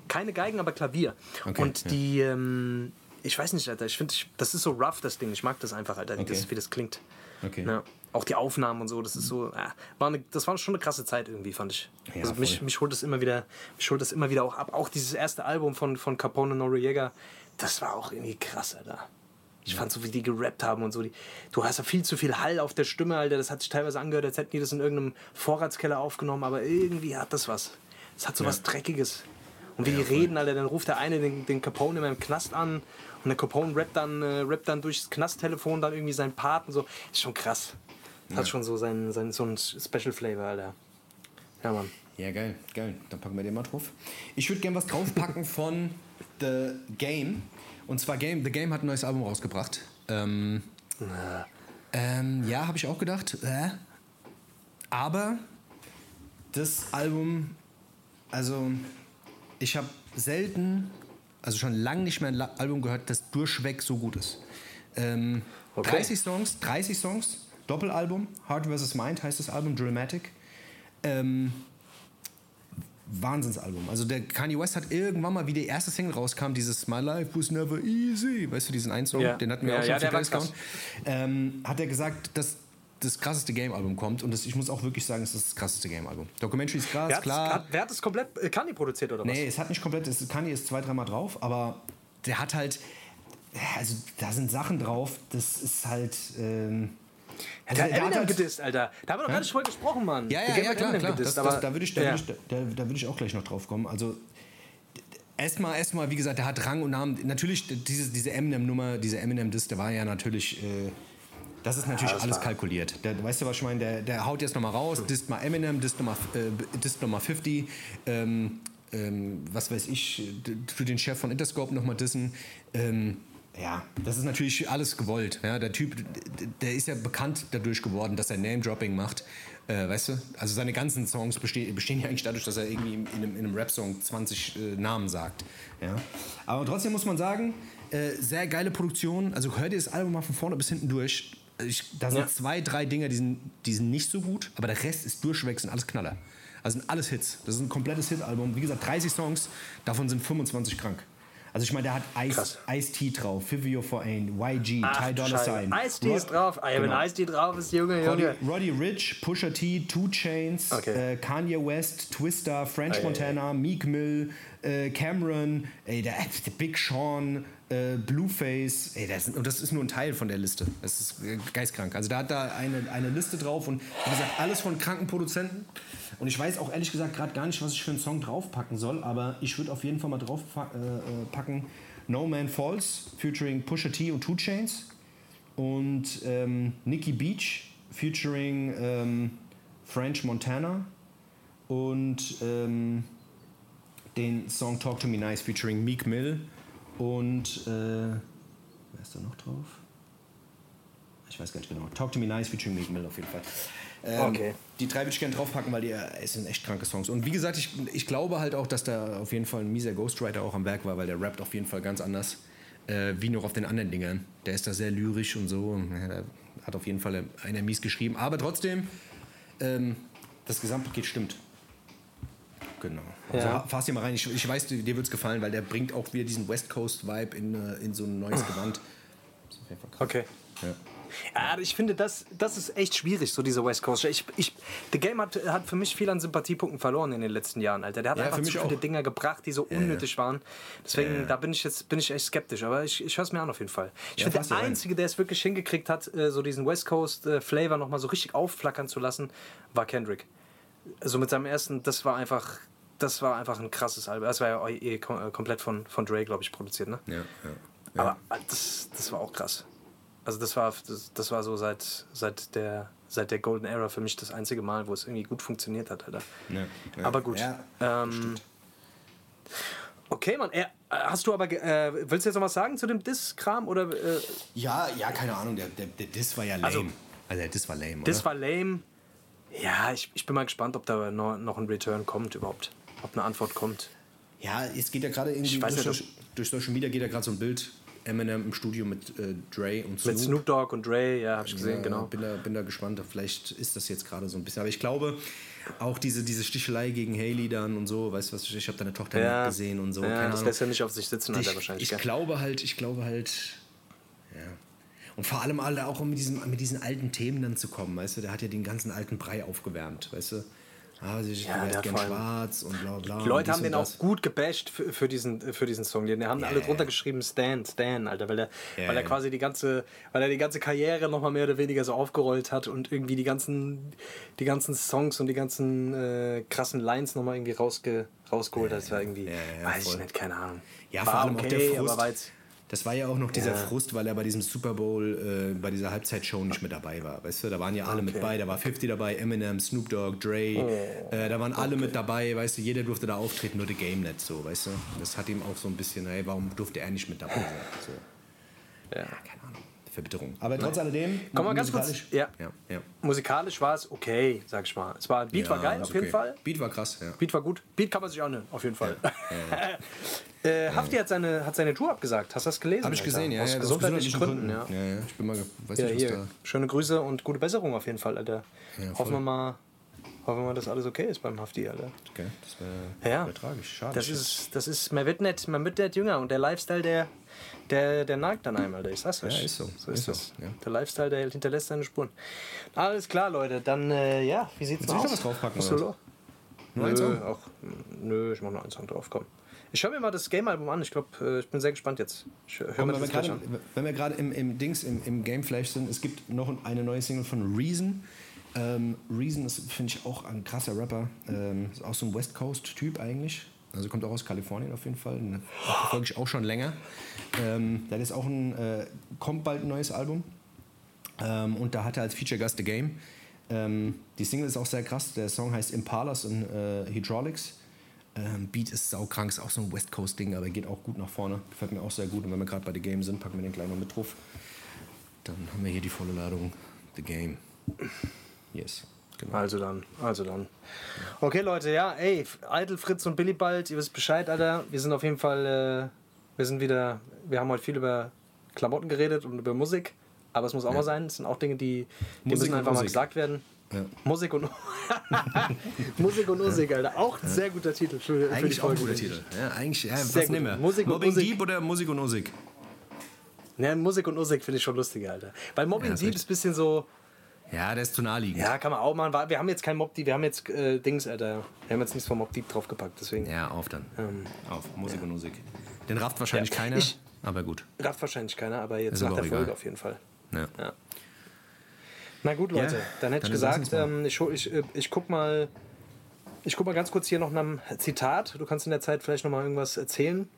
Keine Geigen, aber Klavier. Okay, Und ja. die, ähm, ich weiß nicht, Alter. Ich finde, das ist so rough, das Ding. Ich mag das einfach, Alter, wie, Okay. das, wie das klingt. Okay. Ja. Auch die Aufnahmen und so, das ist so, äh, war eine, das war schon eine krasse Zeit irgendwie, fand ich. Ja, also mich, mich holt das immer wieder, mich holt das immer wieder auch ab. Auch dieses erste Album von, von Capone Noriega, das war auch irgendwie krass, Alter. Ich fand so, wie die gerappt haben und so. Die, du hast ja viel zu viel Hall auf der Stimme, Alter. Das hat sich teilweise angehört, als hätten die das in irgendeinem Vorratskeller aufgenommen, aber irgendwie hat das was. Es hat so was Dreckiges. Und wie die reden, Alter, dann ruft der eine den, den Capone immer im Knast an und der Capone rappt dann, äh, rappt dann durchs Knasttelefon dann irgendwie seinen Part und so. Ist schon krass. Hat schon so, sein, sein, so ein Special Flavor, Alter. Ja, Mann. Ja, geil, geil. Dann packen wir den mal drauf. Ich würde gerne was draufpacken von The Game. Und zwar Game. The Game hat ein neues Album rausgebracht. Ähm, ähm, ja, habe ich auch gedacht. Äh. Aber das Album, also ich habe selten, also schon lange nicht mehr ein Album gehört, das durchweg so gut ist. Ähm, Okay. 30 Songs, 30 Songs, Doppelalbum, Heart vs. Mind heißt das Album, Dramatic. Ähm, Wahnsinnsalbum. Also der Kanye West hat irgendwann mal, wie die erste Single rauskam, dieses My Life Was Never Easy, weißt du, diesen einen Song, Ja. den hatten wir Ja, auch schon ja, auf gehauen, ähm, hat er gesagt, dass das krasseste Game-Album kommt. Und das, ich muss auch wirklich sagen, es ist das krasseste Game-Album. Documentary ist krass, Wer, klar. Hat, wer hat das komplett äh, Kanye produziert oder was? Nee, es hat nicht komplett, es, Kanye ist zwei, dreimal drauf, aber der hat halt, also da sind Sachen drauf, das ist halt, ähm, der hat der Eminem halt- gedisst, Alter. Da haben wir doch gar nicht drüber gesprochen, Mann. Ja, ja, ja, hat klar, klar. gedisst, das, das, da würde ich, da ja. würd ich, da, da würd ich auch gleich noch drauf kommen. Also erstmal, erstmal, wie gesagt, der hat Rang und Namen. Natürlich, diese, diese Eminem-Nummer, diese Eminem-Diss, der war ja natürlich, äh, das ist natürlich das alles war- kalkuliert. Der, weißt du, was ich meine? Der, der haut jetzt nochmal raus, disst mal Eminem, disst nochmal äh, disst noch mal 50, ähm, ähm, was weiß ich, für den Chef von Interscope nochmal dissen. Ähm, ja, das ist natürlich alles gewollt. Ja, der Typ, der ist ja bekannt dadurch geworden, dass er Name-Dropping macht. Äh, weißt du? Also seine ganzen Songs bestehen, bestehen ja eigentlich dadurch, dass er irgendwie in einem, in einem Rap-Song 20 äh, Namen sagt. Ja? Aber trotzdem muss man sagen, äh, sehr geile Produktion. Also hör dir das Album mal von vorne bis hinten durch. Ich, da sind Ja. zwei, drei Dinger, die sind, die sind nicht so gut, aber der Rest ist durchweg, sind alles Knaller. Also sind alles Hits. Das ist ein komplettes Hit-Album. Wie gesagt, 30 Songs, davon sind 25 krank. Also ich meine, der hat Ice, Krass. Ice-T drauf, Fivio for Ain, YG, Ach, Ty Dolla. Sign. Ice-T ist Rod- drauf. Ah, ja, wenn Genau. Ice-T drauf ist, Junge, Roddy, Junge. Roddy Rich, Pusha T, Two Chains, Okay. äh, Kanye West, Twister, French Montana, Meek Mill, äh, Cameron, ey, der, der Big Sean, äh, Blueface, ey, das, und das ist nur ein Teil von der Liste. Das ist äh, geistkrank. Also da hat da eine, eine Liste drauf und wie gesagt, alles von kranken Produzenten. Und ich weiß auch ehrlich gesagt gerade gar nicht, was ich für einen Song draufpacken soll, aber ich würde auf jeden Fall mal draufpacken äh, äh, No Man Falls, featuring Pusha T und Two Chains und ähm, Nicki Beach featuring ähm, French Montana und ähm, den Song Talk to Me Nice featuring Meek Mill und äh, wer ist da noch drauf? Ich weiß gar nicht genau. Talk to Me Nice featuring Meek Mill auf jeden Fall. Ähm, Okay. Die drei würde ich gerne draufpacken, weil die, äh, es sind echt kranke Songs. Und wie gesagt, ich, ich glaube halt auch, dass da auf jeden Fall ein mieser Ghostwriter auch am Werk war, weil der rappt auf jeden Fall ganz anders äh, wie noch auf den anderen Dingern. Der ist da sehr lyrisch und so. Und, ja, der hat auf jeden Fall einer mies geschrieben. Aber trotzdem, ähm, das Gesamtpaket stimmt. Genau. Also Ja. fass dir mal rein. Ich, ich weiß, dir wird es gefallen, weil der bringt auch wieder diesen West Coast-Vibe in, äh, in so ein neues Gewand. Okay. Ja. Ja, ich finde, das, das ist echt schwierig, so diese West Coast. Ich, ich, The Game hat, hat für mich viel an Sympathiepunkten verloren in den letzten Jahren, Alter. Der hat Ja, einfach zu viele auch. Dinger gebracht, die so unnötig waren. Deswegen, da bin ich jetzt bin ich echt skeptisch. Aber ich, ich höre es mir an auf jeden Fall. Ich Ja, finde, der. Einzige, der es wirklich hingekriegt hat, äh, so diesen West Coast äh, Flavor nochmal so richtig aufflackern zu lassen, war Kendrick. Also mit seinem ersten, das war einfach... Das war einfach ein krasses Album. Das war ja eh äh, komplett von, von Dre, glaube ich, produziert, ne? Ja, ja. Aber äh, das, das war auch krass. Also das war, das, das war so seit, seit, der, seit der Golden Era für mich das einzige Mal, wo es irgendwie gut funktioniert hat, Alter. Ja, ja. Aber gut. Ja, ähm, okay, Mann. Äh, hast du aber, ge- äh, willst du jetzt noch was sagen zu dem Diss-Kram? Oder, äh, ja, ja, keine Ahnung. Der, der, der Diss war ja lame. Also- Also, der Diss war lame, das oder? war lame. Ja, ich, ich bin mal gespannt, ob da noch, ein Return kommt überhaupt. Ob eine Antwort kommt. Ja, es geht ja gerade irgendwie Ich weiß durch, nicht, Social- durch Social Media geht ja gerade so ein Bild Eminem im Studio mit äh, Dre und Snoop. Mit Snoop Dogg und Dre, ja, hab ich gesehen, Ja, genau. Bin da, bin da gespannt. Vielleicht ist das jetzt gerade so ein bisschen. Aber ich glaube, auch diese, diese Stichelei gegen Haley dann und so, weißt du was, ich, ich habe deine Tochter Ja, gesehen und so. ja das Ahnung. lässt ja nicht auf sich sitzen, ich, wahrscheinlich. ich gell? glaube halt, ich glaube halt, ja. Und vor allem alle auch um mit, diesem, mit diesen alten Themen dann zu kommen, weißt du, der hat ja den ganzen alten Brei aufgewärmt, weißt du. Ah, ich Ja, ja, gern schwarz und bla bla. Die Leute haben den auch gut gebasht für, für, diesen, für diesen Song. Die haben alle drunter geschrieben Stan, Stan, Alter, weil er, Ja, weil er quasi die ganze, weil er die ganze Karriere nochmal mehr oder weniger so aufgerollt hat und irgendwie die ganzen, die ganzen Songs und die ganzen äh, krassen Lines nochmal irgendwie rausge, rausgeholt hat. Das war irgendwie, weiß voll. ich nicht, keine Ahnung. Ja, war vor allem okay, auch der Frust. Das war ja auch noch dieser Ja. Frust, weil er bei diesem Super Bowl, äh, bei dieser Halbzeitshow nicht mit dabei war. Weißt du, da waren ja alle mit Okay. bei. Da war 50 dabei, Eminem, Snoop Dogg, Dre. Oh, äh, da waren alle mit dabei, weißt du, jeder durfte da auftreten, nur The Game nicht so, weißt du. Das hat ihm auch so ein bisschen, hey, warum durfte er nicht mit dabei sein? So. ja. Keine Ahnung. Verbitterung. Aber trotz alledem. Komm mal ganz kurz. musikalisch- Ja. Ja, ja. Musikalisch war es okay, sag ich mal. Es war, Beat war geil, auf jeden okay. Fall. Beat war krass, ja. Beat war gut. Beat kann man sich auch nehmen, auf jeden Fall. äh, Hafti hat seine, hat seine Tour abgesagt. Hast du das gelesen? Hab ich Alter? gesehen, ja. Aus ja gesundheitlichen Gründen, ja. ja. ja. Ich bin mal, weiß Ja, nicht, was hier. da. Schöne Grüße und gute Besserung auf jeden Fall, Alter. Hoffen, wir mal, Hoffen wir mal, dass alles okay ist beim Hafti, Alter. Okay, das wäre Ja. wär tragisch. Schade. Das ist, das ist, man wird nicht, man wird nicht jünger und der Lifestyle, der, der, der nagt dann einmal. Ich sag's euch. Ja, ist so. So ist, Ist so, das. ja. Der Lifestyle, der hinterlässt seine Spuren. Alles klar, Leute. Dann, äh, ja, wie sieht's aus? noch was draufpacken, oder du noch? Nur nö, Song? auch, nö, ich mach noch einen Song drauf, komm. Ich höre mir mal das Game-Album an. Ich glaube, ich bin sehr gespannt jetzt. Ich höre Komm, mir wenn, wir das gerade, an. wenn wir gerade im, im Dings, im, im Gameflash sind, es gibt noch eine neue Single von Reason. Ähm, Reason ist, finde ich, auch ein krasser Rapper. Ähm, ist auch so ein West Coast-Typ eigentlich. Also kommt auch aus Kalifornien auf jeden Fall. Den verfolge ich auch schon länger. Ähm, der ist auch ein, äh, kommt bald ein neues Album. Ähm, und da hat er als Feature-Gast The Game. Ähm, die Single ist auch sehr krass. Der Song heißt Impalas und äh, Hydraulics. Ähm, Beat ist saukrank, ist auch so ein West Coast-Ding, aber geht auch gut nach vorne. Gefällt mir auch sehr gut. Und wenn wir gerade bei The Game sind, packen wir den gleich noch mit drauf. Dann haben wir hier die volle Ladung The Game. Yes. Genau. Also dann, also dann. Okay, Leute, ja, ey, Eitel, Fritz und Billy bald, ihr wisst Bescheid, Alter. Wir sind auf jeden Fall, äh, wir sind wieder, wir haben heute viel über Klamotten geredet und über Musik, aber es muss auch mal sein. Es sind auch Dinge, die, die Musik müssen einfach mal gesagt werden. Ja. Musik und Musik und Musik, Alter. Auch ein sehr guter Titel für, für Eigentlich auch ein guter Titel. Ja, eigentlich, ja, Sehr was nehmen wir? Musik und Mobbing Musik. Deep oder Musik und Musik? Ne, Musik und Musik finde ich schon lustiger, Alter. Weil Mobbing Ja, richtig. ist ein bisschen so, Ja, der ist zu naheliegend. ja, kann man auch machen. Wir haben jetzt kein Mob Deep, wir haben jetzt äh, Dings, Alter. Wir haben jetzt nichts vom Mob Deep draufgepackt, deswegen. Ja, auf dann. Ähm, auf, Musik und Musik. Den rafft wahrscheinlich Ja. keiner, Ich- aber gut. Rafft wahrscheinlich keiner, aber jetzt nach der auch Folge egal. auf jeden Fall. Ja. Ja. Na gut, Leute, Ja, dann hätte dann ich gesagt, ähm, ich, ich, äh, ich guck mal. Ich guck mal ganz kurz hier noch nach einem Zitat. Du kannst in der Zeit vielleicht noch mal irgendwas erzählen.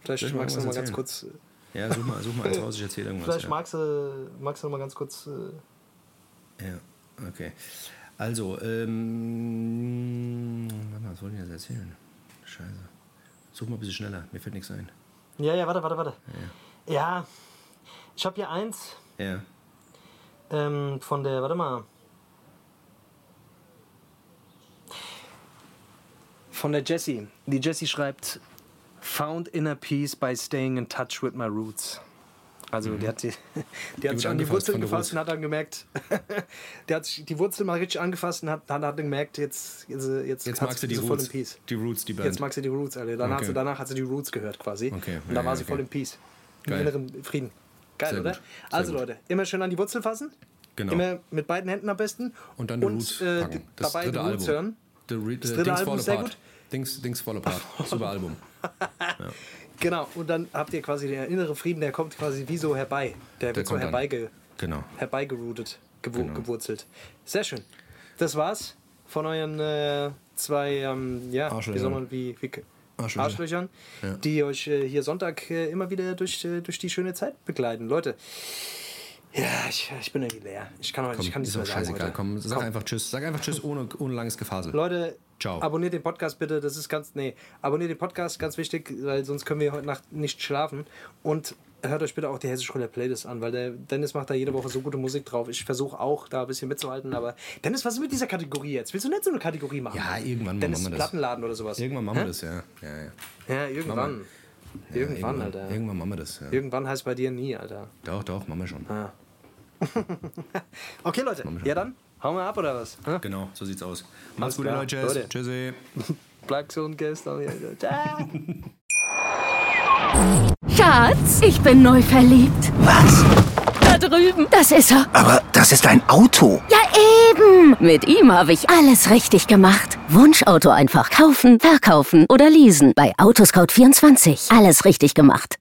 Vielleicht ich magst du noch mal irgendwas ganz erzählen? kurz. Ja, such mal, such mal eins raus, ich erzähle irgendwas. Vielleicht ja. magst du, magst du noch mal ganz kurz. Äh, Ja, okay. Also, ähm. warte mal, Was wollte ich jetzt erzählen? Scheiße. Such mal ein bisschen schneller, mir fällt nichts ein. ja, ja, warte, warte, warte. Ja, ich habe hier eins Ja. ähm, von der. Warte mal. Von der Jessie. Die Jessie schreibt: Found inner peace by staying in touch with my roots. Also, die hat, die, die hat sich an die Wurzeln der gefasst und hat dann gemerkt, die hat sich die Wurzel mal richtig angefasst und hat, hat dann gemerkt, jetzt, jetzt, jetzt, Jetzt hat magst du die voll Roots. in Peace. Die Roots, die Band. Jetzt mag sie die Roots, Alter. Dann hat Okay. sie, danach hat sie die Roots gehört quasi. Okay, Und da ja, war sie voll okay. im Peace. Im Geil. inneren Frieden. Geil, Sehr oder? Also. Leute, immer schön an die Wurzel fassen. Genau. Immer mit beiden Händen am besten. Und dann die Roots äh, packen. Das dabei die dritte Roots Album. hören. The, Re Das the dritte Dings Album Fall ist sehr Apart. Dings Fall Apart. Super Album. Genau, und dann habt ihr quasi den inneren Frieden, der kommt quasi wie so herbei. Der, wird so herbeige, Genau. herbeigeroutet, gewu Genau. gewurzelt. Sehr schön. Das war's von euren äh, zwei, ähm, ja, wie soll man, wie, wie Arschlöcher. Arschlöchern, Ja. die euch äh, hier Sonntag äh, immer wieder durch, äh, durch die schöne Zeit begleiten. Leute, ja, ich, ich bin irgendwie leer. Ich kann, heute, Komm, ich kann auch mehr sagen scheißegal. heute. Komm, sag Komm. einfach Tschüss. Sag einfach Tschüss ohne, ohne langes Gefasel. Leute, Ciao. abonniert den Podcast bitte, das ist ganz, nee, abonniert den Podcast, ganz wichtig, weil sonst können wir heute Nacht nicht schlafen. Und hört euch bitte auch die Hessische Roller Playlist an, weil der Dennis macht da jede Woche so gute Musik drauf. Ich versuche auch da ein bisschen mitzuhalten, aber Dennis, was ist mit dieser Kategorie jetzt? Willst du nicht so eine Kategorie machen? Ja, irgendwann Dennis machen wir das. Plattenladen oder sowas. Irgendwann machen wir Hä? das, ja. ja, ja. Ja, irgendwann. Ja, irgendwann, Alter. Irgendwann machen wir das, ja. Irgendwann heißt bei dir nie, Alter. Doch, doch, machen wir schon. Okay, Leute, ja dann, hauen wir ab oder was? Hä? Genau, so sieht's aus. Macht's gut. Leute. Leute. Tschüssi. Bleib gesund, gestern. Ciao. Schatz, ich bin neu verliebt. Was? Da drüben. Das ist er. Aber das ist ein Auto. Ja, eben. Mit ihm habe ich alles richtig gemacht. Wunschauto einfach kaufen, verkaufen oder leasen. Bei Autoscout24. Alles richtig gemacht.